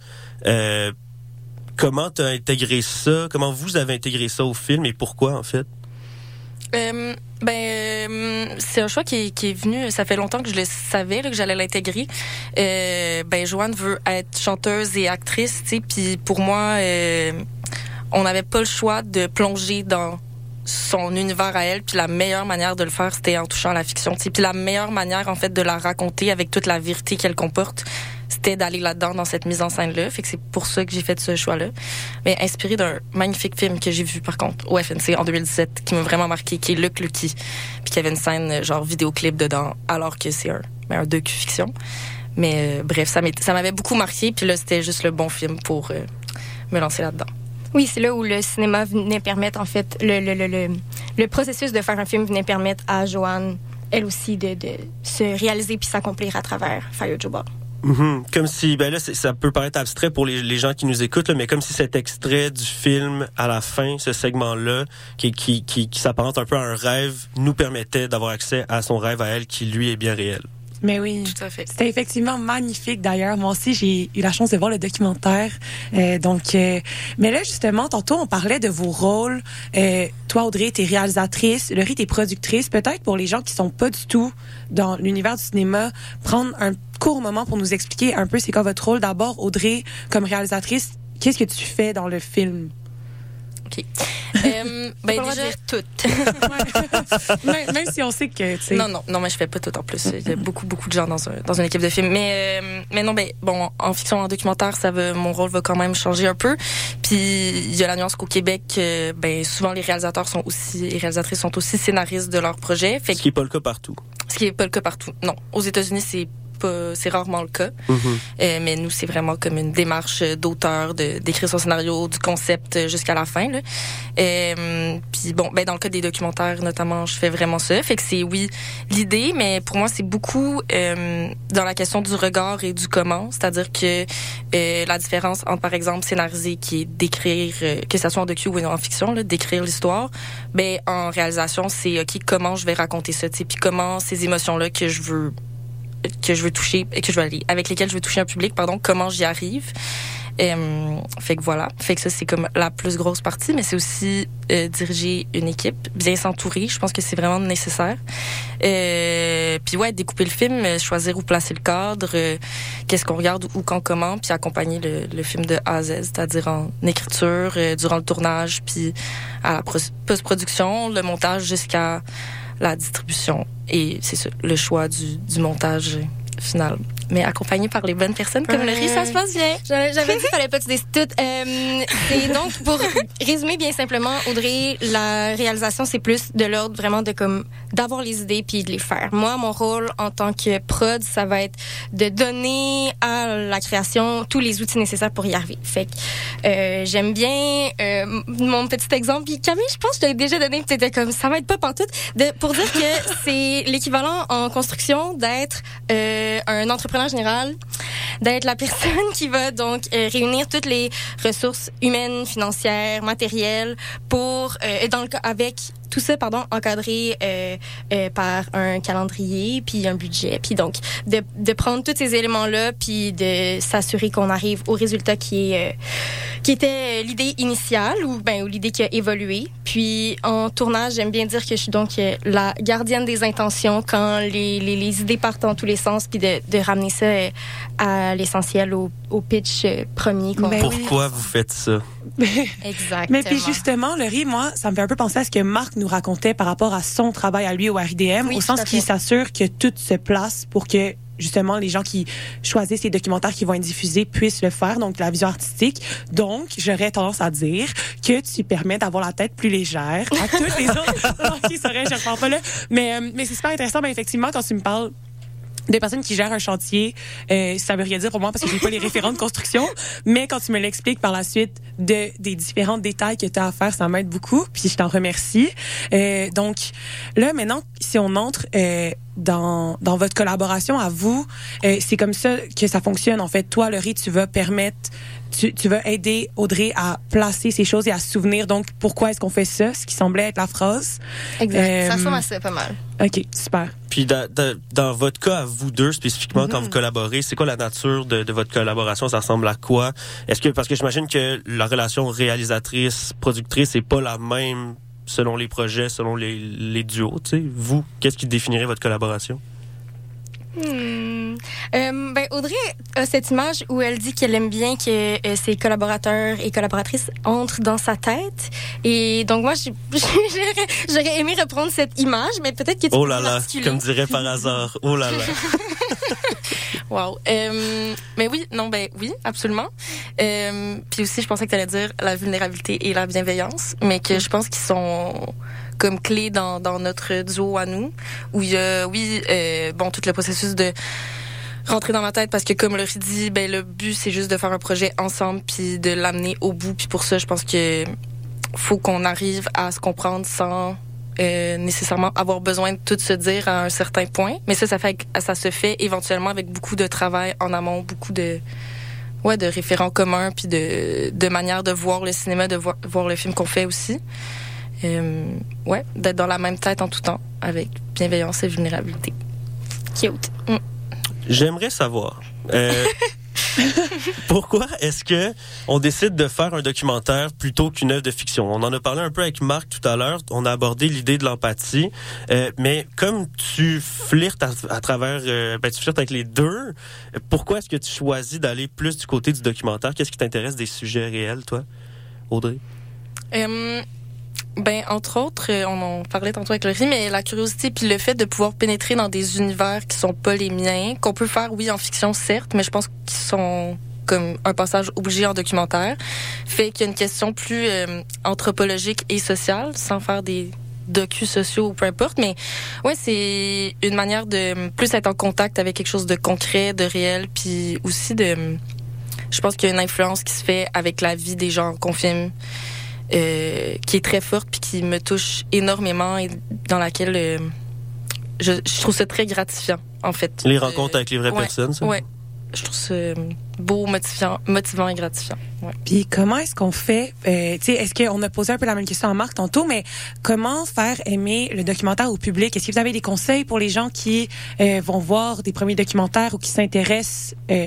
Euh, comment tu as intégré ça? Comment vous avez intégré ça au film et pourquoi en fait? Euh, ben, c'est un choix qui, qui, est venu. Ça fait longtemps que je le savais que j'allais l'intégrer. Euh, ben, Joanne veut être chanteuse et actrice, tu sais. Puis pour moi, euh, on n'avait pas le choix de plonger dans son univers à elle. Puis la meilleure manière de le faire, c'était en touchant la fiction. Puis la meilleure manière, en fait, de la raconter avec toute la vérité qu'elle comporte, c'était d'aller là-dedans dans cette mise en scène là fait que c'est pour ça que j'ai fait ce choix là mais inspiré d'un magnifique film que j'ai vu par contre au FNC en 2017 qui m'a vraiment marqué qui est Luc Lucky. Puis qui avait une scène genre vidéoclip dedans alors que c'est un ben, un docu fiction mais euh, bref ça m'avait beaucoup marqué. Puis là c'était juste le bon film pour euh, me lancer là-dedans. Oui, c'est là où le cinéma venait permettre, en fait, le, le, le, le, processus de faire un film venait permettre à Joanne, elle aussi, de, de se réaliser puis s'accomplir à travers Fire Joe Ball. Mhm. Comme si, ben là, ça peut paraître abstrait pour les, gens qui nous écoutent, mais comme si cet extrait du film à la fin, ce segment-là, qui, qui, qui, qui s'apparente un peu à un rêve, nous permettait d'avoir accès à son rêve à elle, qui lui est bien réel. Mais oui, tout à fait. C'était effectivement magnifique d'ailleurs. Moi aussi, j'ai eu la chance de voir le documentaire. Euh, donc, euh, mais là justement, tantôt on parlait de vos rôles. Euh, toi, Audrey, t'es réalisatrice. Laurie, t'es productrice. Peut-être pour les gens qui sont pas du tout dans l'univers du cinéma, prendre un court moment pour nous expliquer un peu c'est quoi votre rôle. D'abord, Audrey, comme réalisatrice, qu'est-ce que tu fais dans le film? OK. Euh, ben déjà toutes. même, même, si on sait que Non non non mais je fais pas tout en plus. Il y a beaucoup beaucoup de gens dans un, dans une équipe de film mais euh, mais non ben bon en fiction en documentaire ça va mon rôle va quand même changer un peu. Puis il y a la nuance qu'au Québec euh, ben souvent les réalisateurs sont aussi les réalisatrices sont aussi scénaristes de leur projet. Fait ce qui est pas le cas partout. Ce qui est pas le cas partout. Non, aux États-Unis c'est c'est rarement le cas. Mm-hmm. Euh, mais nous, c'est vraiment comme une démarche d'auteur, de d'écrire son scénario, du concept jusqu'à la fin. Là. Euh, puis bon, ben dans le cas des documentaires notamment, je fais vraiment ça. Fait que c'est oui l'idée, mais pour moi c'est beaucoup euh, dans la question du regard et du comment. C'est-à-dire que euh, la différence entre par exemple scénariser qui est d'écrire, euh, que ça soit en docu ou en fiction, d'écrire l'histoire, ben en réalisation c'est ok comment je vais raconter ça, puis comment ces émotions là que je veux que je veux toucher, que je veux aller, avec lesquels je veux toucher un public, pardon, comment j'y arrive. Euh, fait que voilà, fait que ça c'est comme la plus grosse partie, mais c'est aussi euh, diriger une équipe, bien s'entourer. Je pense que c'est vraiment nécessaire. Euh, puis ouais, découper le film, euh, choisir où placer le cadre, euh, qu'est-ce qu'on regarde, où, quand, comment, puis accompagner le, le film de A à Z, c'est-à-dire en écriture, durant le tournage, puis à la post-production, le montage jusqu'à la distribution et c'est le choix du montage final. Mais accompagné par les bonnes personnes comme Laurie, ça se passe bien. J'avais dit qu'il fallait pas que tu dises tout. Euh, et donc, pour résumer bien simplement, Audrey, la réalisation, c'est plus de l'ordre vraiment de comme d'avoir les idées puis de les faire. Moi, mon rôle en tant que prod, ça va être de donner à la création tous les outils nécessaires pour y arriver. Fait que euh, j'aime bien euh, mon petit exemple. Puis Camille, je pense que je déjà donné, peut-être comme ça va être pas pantoute, de, pour dire que c'est l'équivalent en construction d'être euh, un entrepreneur général, d'être la personne qui va donc euh, réunir toutes les ressources humaines, financières, matérielles pour euh, dans le avec tout ça pardon encadré euh, euh, par un calendrier puis un budget puis donc de, de prendre tous ces éléments là puis de s'assurer qu'on arrive au résultat qui est euh, qui était l'idée initiale ou ben ou l'idée qui a évolué puis en tournage j'aime bien dire que je suis donc la gardienne des intentions quand les, les, les idées partent dans tous les sens puis de, de ramener ça à l'essentiel au, au pitch premier oui. Pourquoi vous faites ça? exactement Mais puis justement, Laurie, moi, ça me fait un peu penser à ce que Marc nous racontait par rapport à son travail à lui au RIDM, Oui, au sens qu'il s'assure que tout se place pour que justement les gens qui choisissent les documentaires qui vont être diffusés puissent le faire, donc la vision artistique. Donc, j'aurais tendance à dire que tu permets d'avoir la tête plus légère à toutes les autres qui seraient, je ne parle pas là. Mais, euh, mais c'est super intéressant, mais effectivement, quand tu me parles des personnes qui gèrent un chantier, euh, ça veut rien dire pour moi parce que j'ai pas les référents de construction, mais quand tu me l'expliques par la suite de des différents détails que tu as à faire, ça m'aide beaucoup, puis je t'en remercie. Euh, donc là maintenant si on entre euh, dans dans votre collaboration à vous, euh, c'est comme ça que ça fonctionne en fait. Toi Laurie, tu vas permettre tu, tu vas aider Audrey à placer ces choses et à se souvenir donc pourquoi est-ce qu'on fait ça, ce qui semblait être la phrase. exact Euh, ça ressemble à ça pas mal OK, super. Puis dans, dans, dans votre cas, à vous deux spécifiquement, quand vous collaborez, c'est quoi la nature de, de votre collaboration? Ça ressemble à quoi? Est-ce que parce que j'imagine que la relation réalisatrice-productrice est pas la même selon les projets, selon les, les duos, tu sais. Vous, qu'est-ce qui définirait votre collaboration? Hmm. Euh, ben Audrey a cette image où elle dit qu'elle aime bien que euh, ses collaborateurs et collaboratrices entrent dans sa tête. Et donc moi, j'aurais aimé reprendre cette image, mais peut-être que tu Oh là là, comme dirait par hasard. Oh là là. Wow. Euh, mais oui, non, ben oui, absolument. Puis aussi, je pensais que tu allais dire la vulnérabilité et la bienveillance, mais que je pense qu'ils sont comme clés dans, notre duo à nous, où il y a, oui, euh, bon, tout le processus de rentrer dans ma tête parce que comme Laurie dit, ben le but c'est juste de faire un projet ensemble puis de l'amener au bout. Puis pour ça, je pense que faut qu'on arrive à se comprendre sans euh, nécessairement avoir besoin de tout se dire à un certain point. Mais ça, ça fait, ça se fait éventuellement avec beaucoup de travail en amont, beaucoup de, ouais, de référents communs, puis de, de manière de voir le cinéma, de voir le film qu'on fait aussi. Euh, ouais, d'être dans la même tête en tout temps, avec bienveillance et vulnérabilité. Cute. J'aimerais savoir. euh, pourquoi est-ce que on décide de faire un documentaire plutôt qu'une œuvre de fiction? On en a parlé un peu avec Marc tout à l'heure. On a abordé l'idée de l'empathie, euh, mais comme tu flirtes à, à travers, euh, ben, tu flirtes avec les deux. Pourquoi est-ce que tu choisis d'aller plus du côté du documentaire? Qu'est-ce qui t'intéresse des sujets réels, toi, Audrey? Ben, entre autres, euh, on en parlait tantôt avec Laurie, mais la curiosité puis le fait de pouvoir pénétrer dans des univers qui sont pas les miens, qu'on peut faire, oui, en fiction, certes, mais je pense qu'ils sont comme un passage obligé en documentaire, fait qu'il y a une question plus euh, anthropologique et sociale, sans faire des docus sociaux ou peu importe, mais ouais, c'est une manière de euh, plus être en contact avec quelque chose de concret, de réel, puis aussi de... Je pense qu'il y a une influence qui se fait avec la vie des gens qu'on filme euh, qui est très forte puis qui me touche énormément et dans laquelle euh, je, je trouve ça très gratifiant en fait. Les Euh, rencontres avec les vraies ouais, personnes, ça? Ouais. Je trouve ça euh, beau, motivant, motivant et gratifiant. Ouais. Puis comment est-ce qu'on fait euh, Tu sais, est-ce qu'on a posé un peu la même question à Marc tantôt, mais comment faire aimer le documentaire au public? Est-ce que vous avez des conseils pour les gens qui euh, vont voir des premiers documentaires ou qui s'intéressent euh,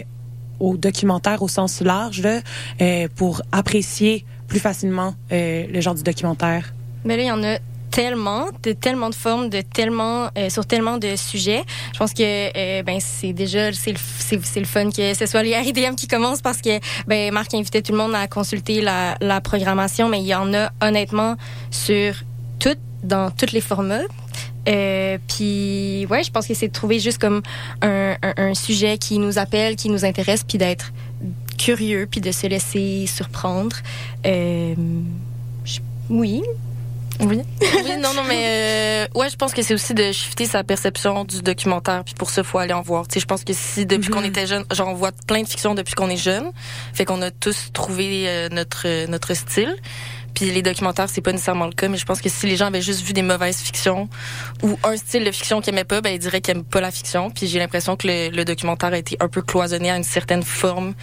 au documentaire au sens large là, euh, pour apprécier plus facilement euh, le genre du documentaire Mais là, il y en a tellement, de tellement de formes, de tellement euh, sur tellement de sujets. Je pense que euh, ben c'est déjà c'est le c'est, le fun que ce soit les RIDM qui commencent parce que ben Marc invitait tout le monde à consulter la, la programmation, mais il y en a honnêtement sur tout dans tous les formats. Euh, puis, ouais, je pense que c'est de trouver juste comme un, un, un sujet qui nous appelle, qui nous intéresse, puis d'être curieux, puis de se laisser surprendre. Euh, je- oui. Oui. Oui, non, non, mais euh, ouais, je pense que c'est aussi de shifter sa perception du documentaire, puis pour ça, faut aller en voir. Tu sais, je pense que si depuis qu'on était jeune, genre on voit plein de fictions depuis qu'on est jeune, fait qu'on a tous trouvé euh, notre euh, notre style. Puis les documentaires, c'est pas nécessairement le cas, mais je pense que si les gens avaient juste vu des mauvaises fictions ou un style de fiction qu'ils aimaient pas, ben ils diraient qu'ils aiment pas la fiction. Puis j'ai l'impression que le, documentaire a été un peu cloisonné à une certaine forme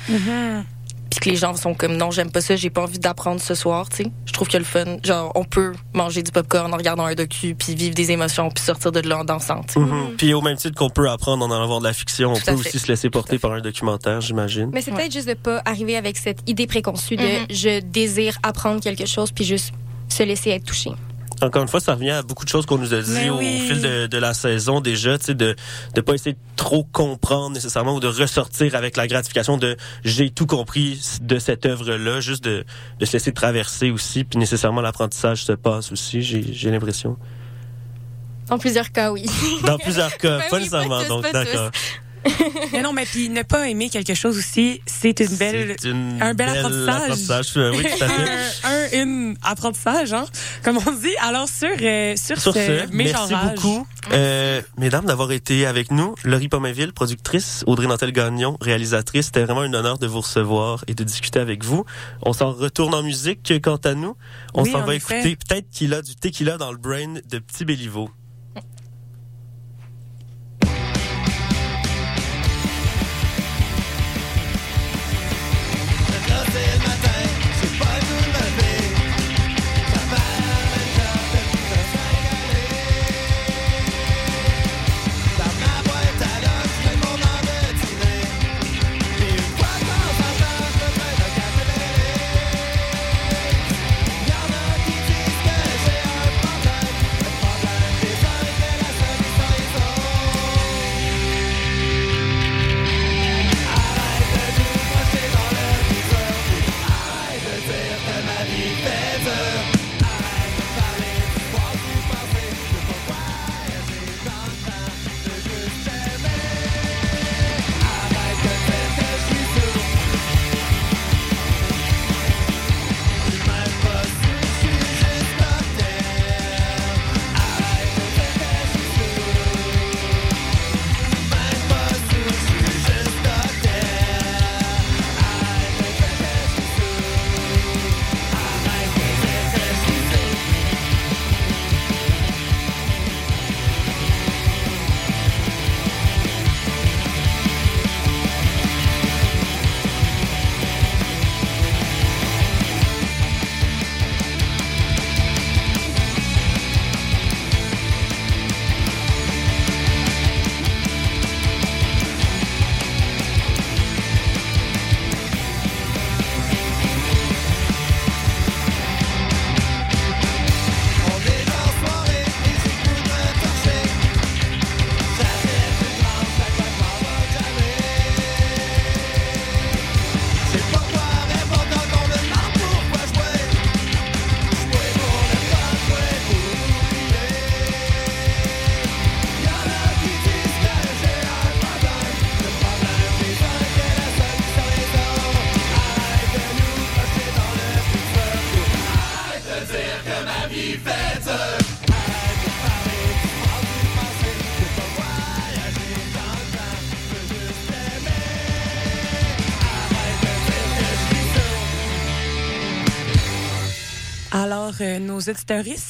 puis que les gens sont comme non j'aime pas ça j'ai pas envie d'apprendre ce soir tu sais je trouve que le fun genre on peut manger du popcorn en regardant un docu puis vivre des émotions puis sortir de là en dansant sais. Mhm. Puis au même titre qu'on peut apprendre en allant voir de la fiction, on Tout peut fait. aussi se laisser porter par un documentaire, j'imagine. Mais c'est peut-être juste de pas arriver avec cette idée préconçue de Mhm. je désire apprendre quelque chose, puis juste se laisser être touché. Encore une fois, ça revient à beaucoup de choses qu'on nous a dit au oui. fil de, de la saison déjà, tu sais, de de pas essayer de trop comprendre nécessairement ou de ressortir avec la gratification de j'ai tout compris de cette œuvre-là, juste de, de se laisser traverser aussi, puis nécessairement l'apprentissage se passe aussi, j'ai j'ai l'impression. En plusieurs cas, oui. Dans plusieurs cas, Ben pas oui, nécessairement, pas tous, donc d'accord. Mais non, mais puis ne pas aimer quelque chose aussi, c'est une belle, une un bel apprentissage. euh, Oui, tout à fait. un, un une apprentissage, hein, comme on dit. Alors sur euh, sur, Sur ce, ce, merci beaucoup, euh, mesdames, d'avoir été avec nous. Laurie Pomainville, productrice, Audrey Nantel-Gagnon, réalisatrice. C'était vraiment un honneur de vous recevoir et de discuter avec vous. On s'en retourne en musique, quant à nous. On Oui, s'en en va effet. écouter peut-être qu'il a du tequila dans le brain de Petit Béliveau.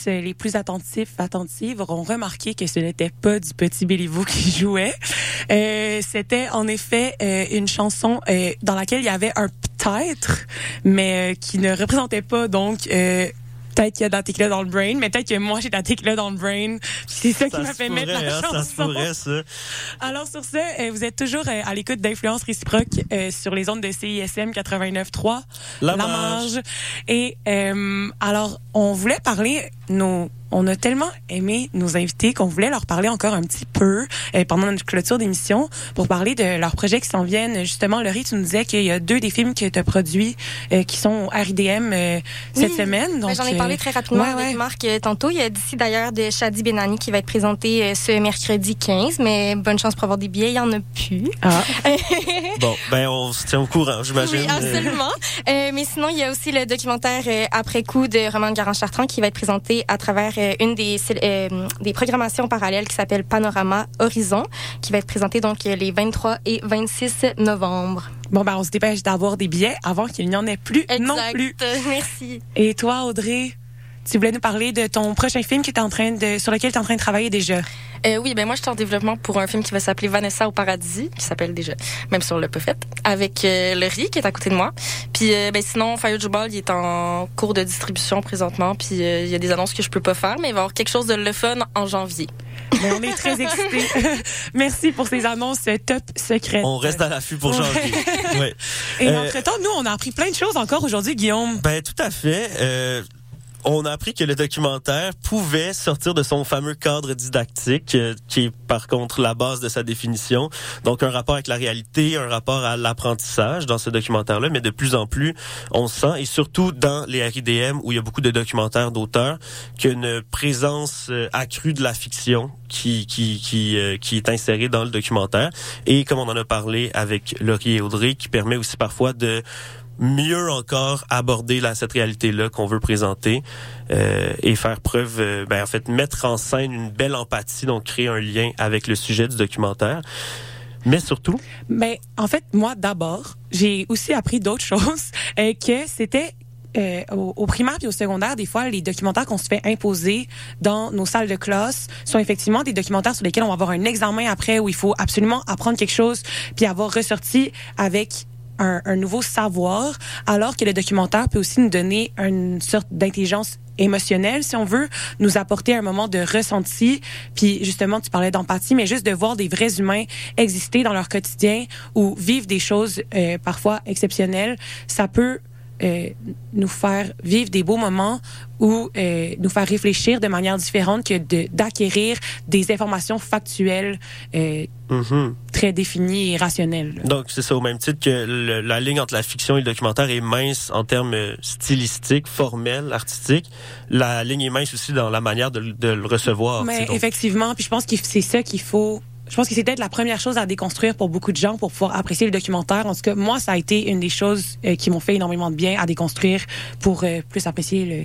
Euh, les plus attentifs, attentives, auront remarqué que ce n'était pas du petit Béliveau qui jouait. Euh, C'était en effet euh, une chanson dans laquelle il y avait un peut-être, mais qui ne représentait pas donc. Peut-être qu'il y a de la tequila dans le brain, mais peut-être que moi j'ai de la tequila dans le brain. C'est ça qui m'a fait mettre la hein, chanson. ça se pourrait, ça. Alors sur ce, euh, vous êtes toujours euh, à l'écoute d'influence réciproque euh, sur les ondes de CISM 89.3, La La Marge. Marge. Et euh, alors, on voulait parler, nos, on a tellement aimé nos invités qu'on voulait leur parler encore un petit peu euh, pendant notre clôture d'émission pour parler de leurs projets qui s'en viennent. Justement, Laurie, tu nous disais qu'il y a deux des films que tu as produits euh, qui sont RIDM euh, cette Oui. semaine. Ben, Donc, J'en ai euh, parlé très rapidement ouais, avec ouais. Marc euh, tantôt. Il y a d'ici d'ailleurs de Shadi Benani qui va être présenté euh, ce mercredi 15, mais bonne chance pour avoir des billets, il y en a plus. Ah. Bon, ben on se tient au courant, j'imagine. Oui, absolument. Euh, mais sinon, il y a aussi le documentaire euh, Après coup de Roman Garand-Chartrand qui va être présenté à travers euh, une des, cél- euh, des programmations parallèles qui s'appelle Panorama Horizon, qui va être présentée donc euh, les 23 et 26 novembre. Bon, ben, on se dépêche d'avoir des billets avant qu'il n'y en ait plus non plus. Merci. Et toi, Audrey, tu voulais nous parler de ton prochain film que es en train de, sur lequel tu es en train de travailler déjà? Euh, oui, ben moi, je suis en développement pour un film qui va s'appeler Vanessa au paradis, qui s'appelle déjà, même sur le Puffet, avec euh, Laurie, qui est à côté de moi. Puis, euh, ben sinon, Fire Jubal, il est en cours de distribution présentement, puis euh, il y a des annonces que je peux pas faire, mais il va y avoir quelque chose de le fun en janvier. Mais on est très excités. Merci pour ces annonces top secrètes. On reste à l'affût pour janvier. ouais. Et Euh, entre-temps, nous, on a appris plein de choses encore aujourd'hui, Guillaume. Ben tout à fait. On a appris que le documentaire pouvait sortir de son fameux cadre didactique, euh, qui est par contre la base de sa définition. Donc un rapport avec la réalité, un rapport à l'apprentissage dans ce documentaire-là, mais de plus en plus, on sent, et surtout dans les RIDM, où il y a beaucoup de documentaires d'auteurs, qu'une présence euh, accrue de la fiction qui qui qui, euh, qui est insérée dans le documentaire. Et comme on en a parlé avec Laurie et Audrey, qui permet aussi parfois de mieux encore aborder la, cette réalité-là qu'on veut présenter euh, et faire preuve, euh, ben, en fait, mettre en scène une belle empathie, donc créer un lien avec le sujet du documentaire. Mais surtout, Ben, en fait, moi, d'abord, j'ai aussi appris d'autres choses, euh, que c'était euh, au, au primaire puis au secondaire, des fois, les documentaires qu'on se fait imposer dans nos salles de classe sont effectivement des documentaires sur lesquels on va avoir un examen après où il faut absolument apprendre quelque chose puis avoir ressorti avec un, un nouveau savoir, alors que le documentaire peut aussi nous donner une sorte d'intelligence émotionnelle, si on veut, nous apporter un moment de ressenti. Puis justement, tu parlais d'empathie, mais juste de voir des vrais humains exister dans leur quotidien ou vivre des choses euh, parfois exceptionnelles, ça peut euh, nous faire vivre des beaux moments ou euh, nous faire réfléchir de manière différente que de- d'acquérir des informations factuelles euh, mhm. très définies et rationnelles. donc c'est ça au même titre que le- la ligne entre la fiction et le documentaire est mince en termes stylistiques, formels, artistiques. La ligne est mince aussi dans la manière de, de le recevoir. Mais effectivement, puis je pense que c'est ça qu'il faut. Je pense que c'est peut-être la première chose à déconstruire pour beaucoup de gens pour pouvoir apprécier le documentaire. En tout cas, moi, ça a été une des choses euh, qui m'ont fait énormément de bien à déconstruire pour euh, plus apprécier le,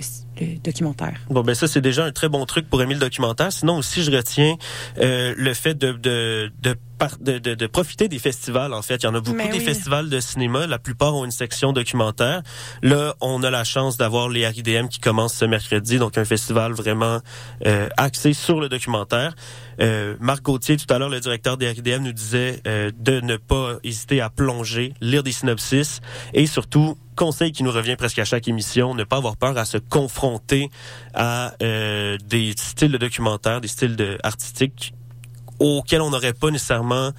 documentaire. Bon, ben ça, c'est déjà un très bon truc pour aimer le documentaire. Sinon, aussi, je retiens euh, le fait de, de, de, de, de, de profiter des festivals, en fait. Il y en a beaucoup Mais des oui. festivals de cinéma. La plupart ont une section documentaire. Là, on a la chance d'avoir les RIDM qui commencent ce mercredi, donc un festival vraiment euh, axé sur le documentaire. Euh, Marc Gauthier, tout à l'heure, le directeur des RIDM, nous disait euh, de ne pas hésiter à plonger, lire des synopsis et surtout, conseil qui nous revient presque à chaque émission, ne pas avoir peur à se confronter à euh, des styles de documentaire, des styles de artistiques auxquels on n'aurait pas nécessairement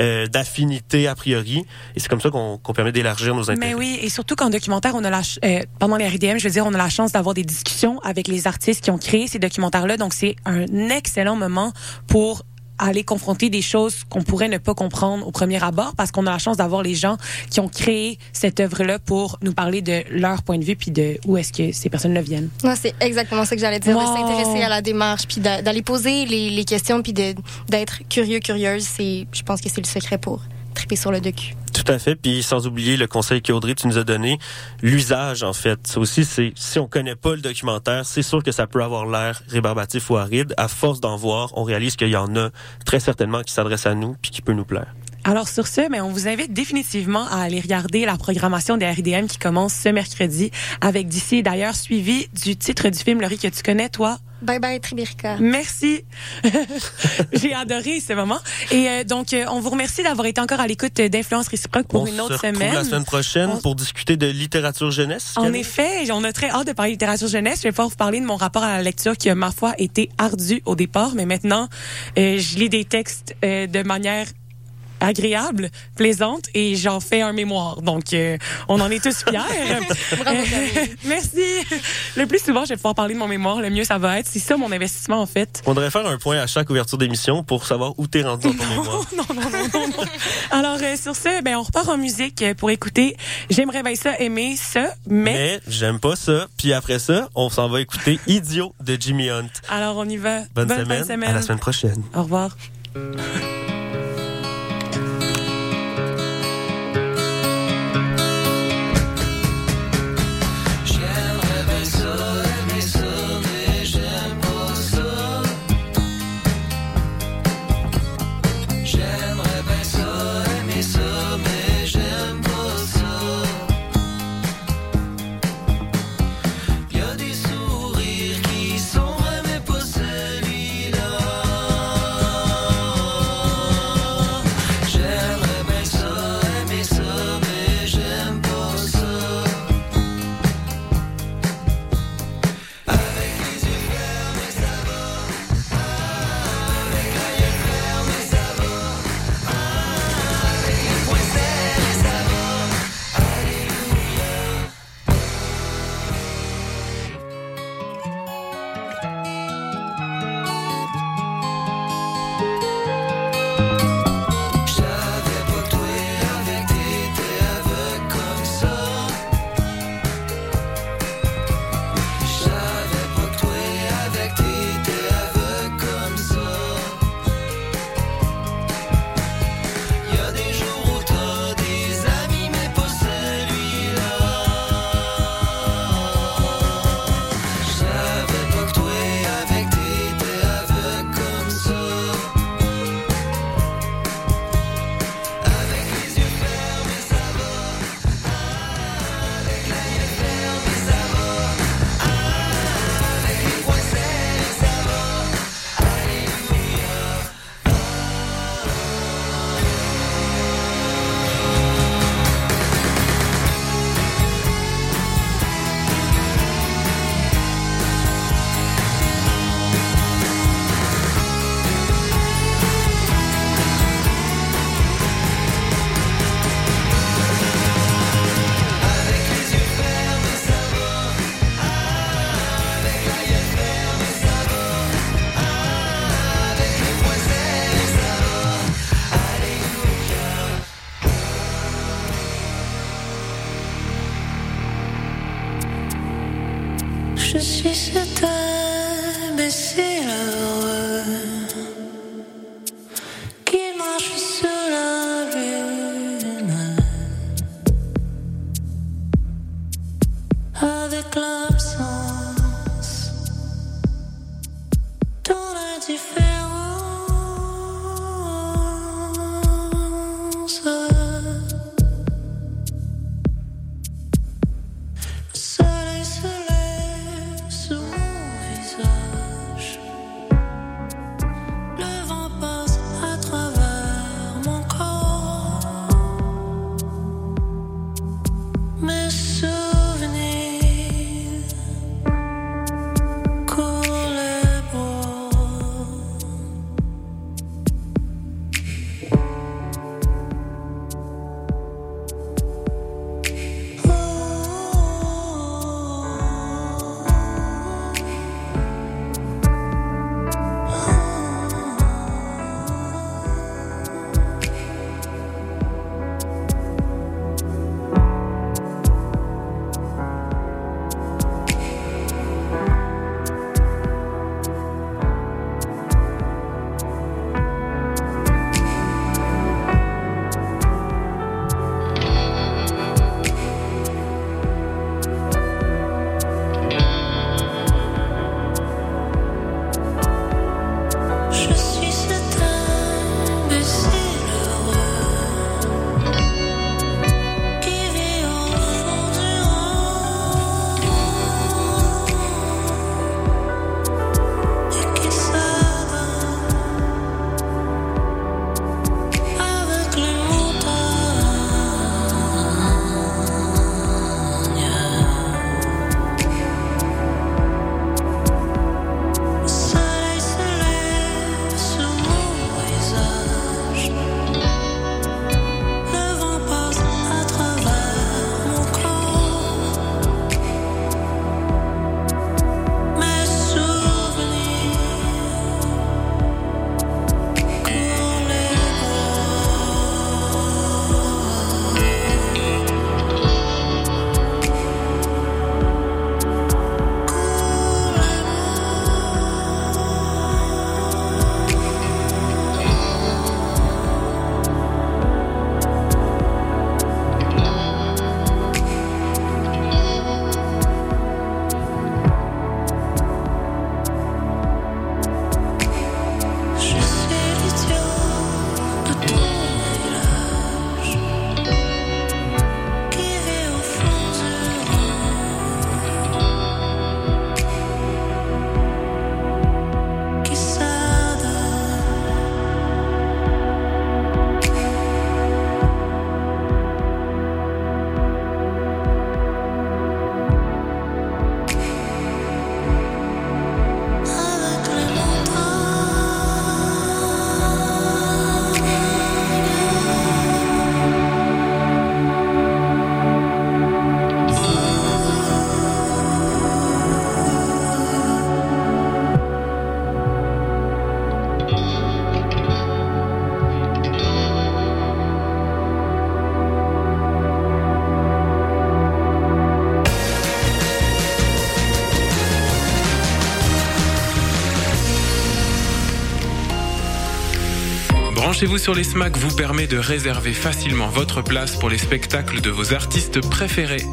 euh, d'affinité a priori. Et c'est comme ça qu'on permet d'élargir nos intérêts. Mais oui, et surtout qu'en documentaire, on a la euh, pendant les RIDM, je veux dire, on a la chance d'avoir des discussions avec les artistes qui ont créé ces documentaires-là. Donc, c'est un excellent moment pour aller confronter des choses qu'on pourrait ne pas comprendre au premier abord parce qu'on a la chance d'avoir les gens qui ont créé cette œuvre-là pour nous parler de leur point de vue puis de où est-ce que ces personnes-là viennent. Non, c'est exactement ça que j'allais dire. Wow. De s'intéresser à la démarche, puis d'a- d'aller poser les, les questions, puis d'être curieux, curieuse. C'est, je pense que c'est le secret pour triper sur le docu. Tout à fait. Puis sans oublier le conseil qu'Audrey, tu nous as donné, l'usage en fait. Ça aussi, c'est si on connaît pas le documentaire, c'est sûr que ça peut avoir l'air rébarbatif ou aride. À force d'en voir, on réalise qu'il y en a très certainement qui s'adressent à nous puis qui peut nous plaire. Alors sur ce, mais on vous invite définitivement à aller regarder la programmation des RIDM qui commence ce mercredi avec d'ici d'ailleurs suivi du titre du film Laurie que tu connais toi? Bye bye, Tribirka. Merci. J'ai adoré ce moment. Et euh, donc, euh, on vous remercie d'avoir été encore à l'écoute d'Influence réciproque pour on une se autre retrouve semaine. la semaine prochaine On- pour discuter de littérature jeunesse. En Camille. effet, on a très hâte de parler de littérature jeunesse. Je vais pouvoir vous parler de mon rapport à la lecture qui a, ma foi, été ardu au départ, mais maintenant, euh, je lis des textes euh, de manière agréable, plaisante et j'en fais un mémoire. Donc, euh, on en est tous fiers. Bravo, Merci. Le plus souvent, je vais pouvoir parler de mon mémoire, le mieux ça va être. C'est ça mon investissement, en fait. On devrait faire un point à chaque ouverture d'émission pour savoir où t'es rendu dans ton mémoire. non, non, non, non, non. Alors, euh, sur ce, ben, on repart en musique pour écouter J'aimerais bien ça, aimer ça, mais... Mais j'aime pas ça. Puis après ça, on s'en va écouter Idiot de Jimmy Hunt. Alors, on y va. Bonne, semaine. semaine. À la semaine prochaine. Au revoir. Branchez-vous sur les SMAC vous permet de réserver facilement votre place pour les spectacles de vos artistes préférés.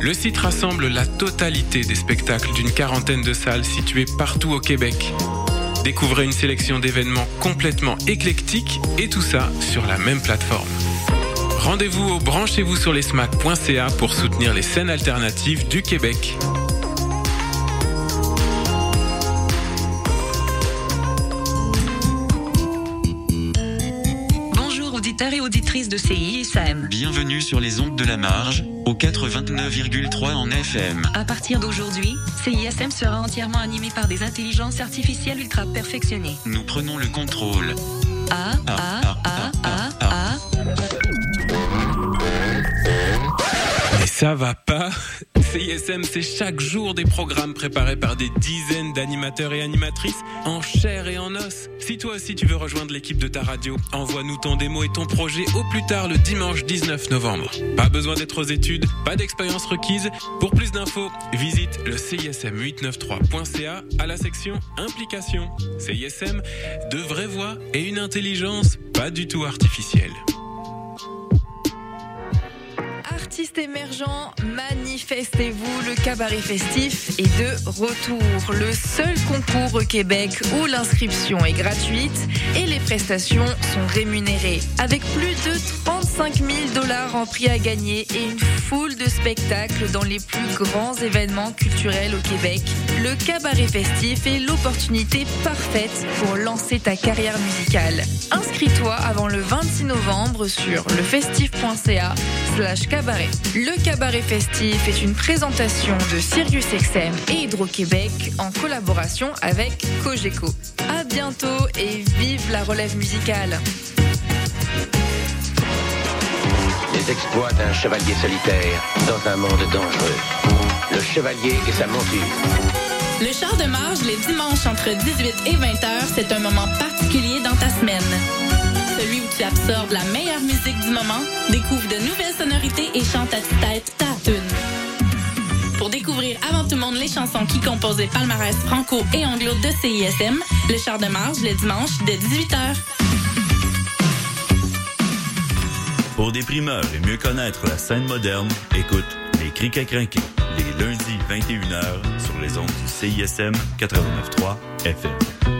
Le site rassemble la totalité des spectacles d'une quarantaine de salles situées partout au Québec. Découvrez une sélection d'événements complètement éclectiques et tout ça sur la même plateforme. Rendez-vous au branchez-vous sur les smac.ca pour soutenir les scènes alternatives du Québec. Auditeurs et auditrices de CISM. Bienvenue sur les ondes de la marge, au 89,3 en FM. À partir d'aujourd'hui, CISM sera entièrement animé par des intelligences artificielles ultra perfectionnées. Nous prenons le contrôle. A, A, A, A, A. Mais ça va pas CISM, c'est chaque jour des programmes préparés par des dizaines d'animateurs et animatrices en chair et en os. Si toi aussi tu veux rejoindre l'équipe de ta radio, envoie-nous ton démo et ton projet au plus tard le dimanche 19 novembre. Pas besoin d'être aux études, pas d'expérience requise. Pour plus d'infos, visite le CISM893.ca à la section Implication. CISM, de vraies voix et une intelligence pas du tout artificielle. Artistes émergents, manifestez-vous, le cabaret festif est de retour. Le seul concours au Québec où l'inscription est gratuite et les prestations sont rémunérées. Avec plus de 35 000 dollars en prix à gagner et une foule de spectacles dans les plus grands événements culturels au Québec, le cabaret festif est l'opportunité parfaite pour lancer ta carrière musicale. Inscris-toi avant le 26 novembre sur lefestif.ca slash cabaret. Le cabaret festif est une présentation de SiriusXM et Hydro-Québec en collaboration avec Cogeco. À bientôt et vive la relève musicale. Les exploits d'un chevalier solitaire dans un monde dangereux. Le chevalier et sa monture. Le char de marge les dimanches entre 18 et 20 heures, c'est un moment particulier dans ta semaine. Celui où tu absorbes la meilleure musique du moment, découvre de nouvelles sonorités et chante à tête ta tune. Pour découvrir avant tout le monde les chansons qui composent les palmarès franco et anglo de CISM, le char de marge le dimanche dès 18h. Pour des et mieux connaître la scène moderne, écoute Les Crics à crinquer, les lundis 21h sur les ondes du CISM 89.3 FM.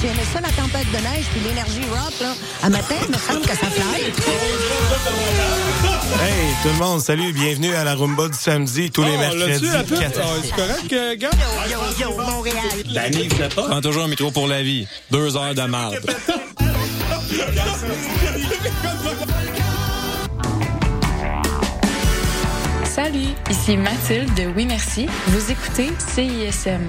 Tu aimais ça, la tempête de neige puis l'énergie rock, là? À matin, il me semble que ça fly. Hey, tout le monde, salut, bienvenue à la rumba du samedi, tous les Oh, mercredis. pub? quatre- Ah, C'est correct, euh, gars? Yo, yo, Montréal. Danny, vous pas? Prends toujours un micro pour la vie. Deux heures de marde. Salut, ici Mathilde de Oui Merci. Vous écoutez CISM.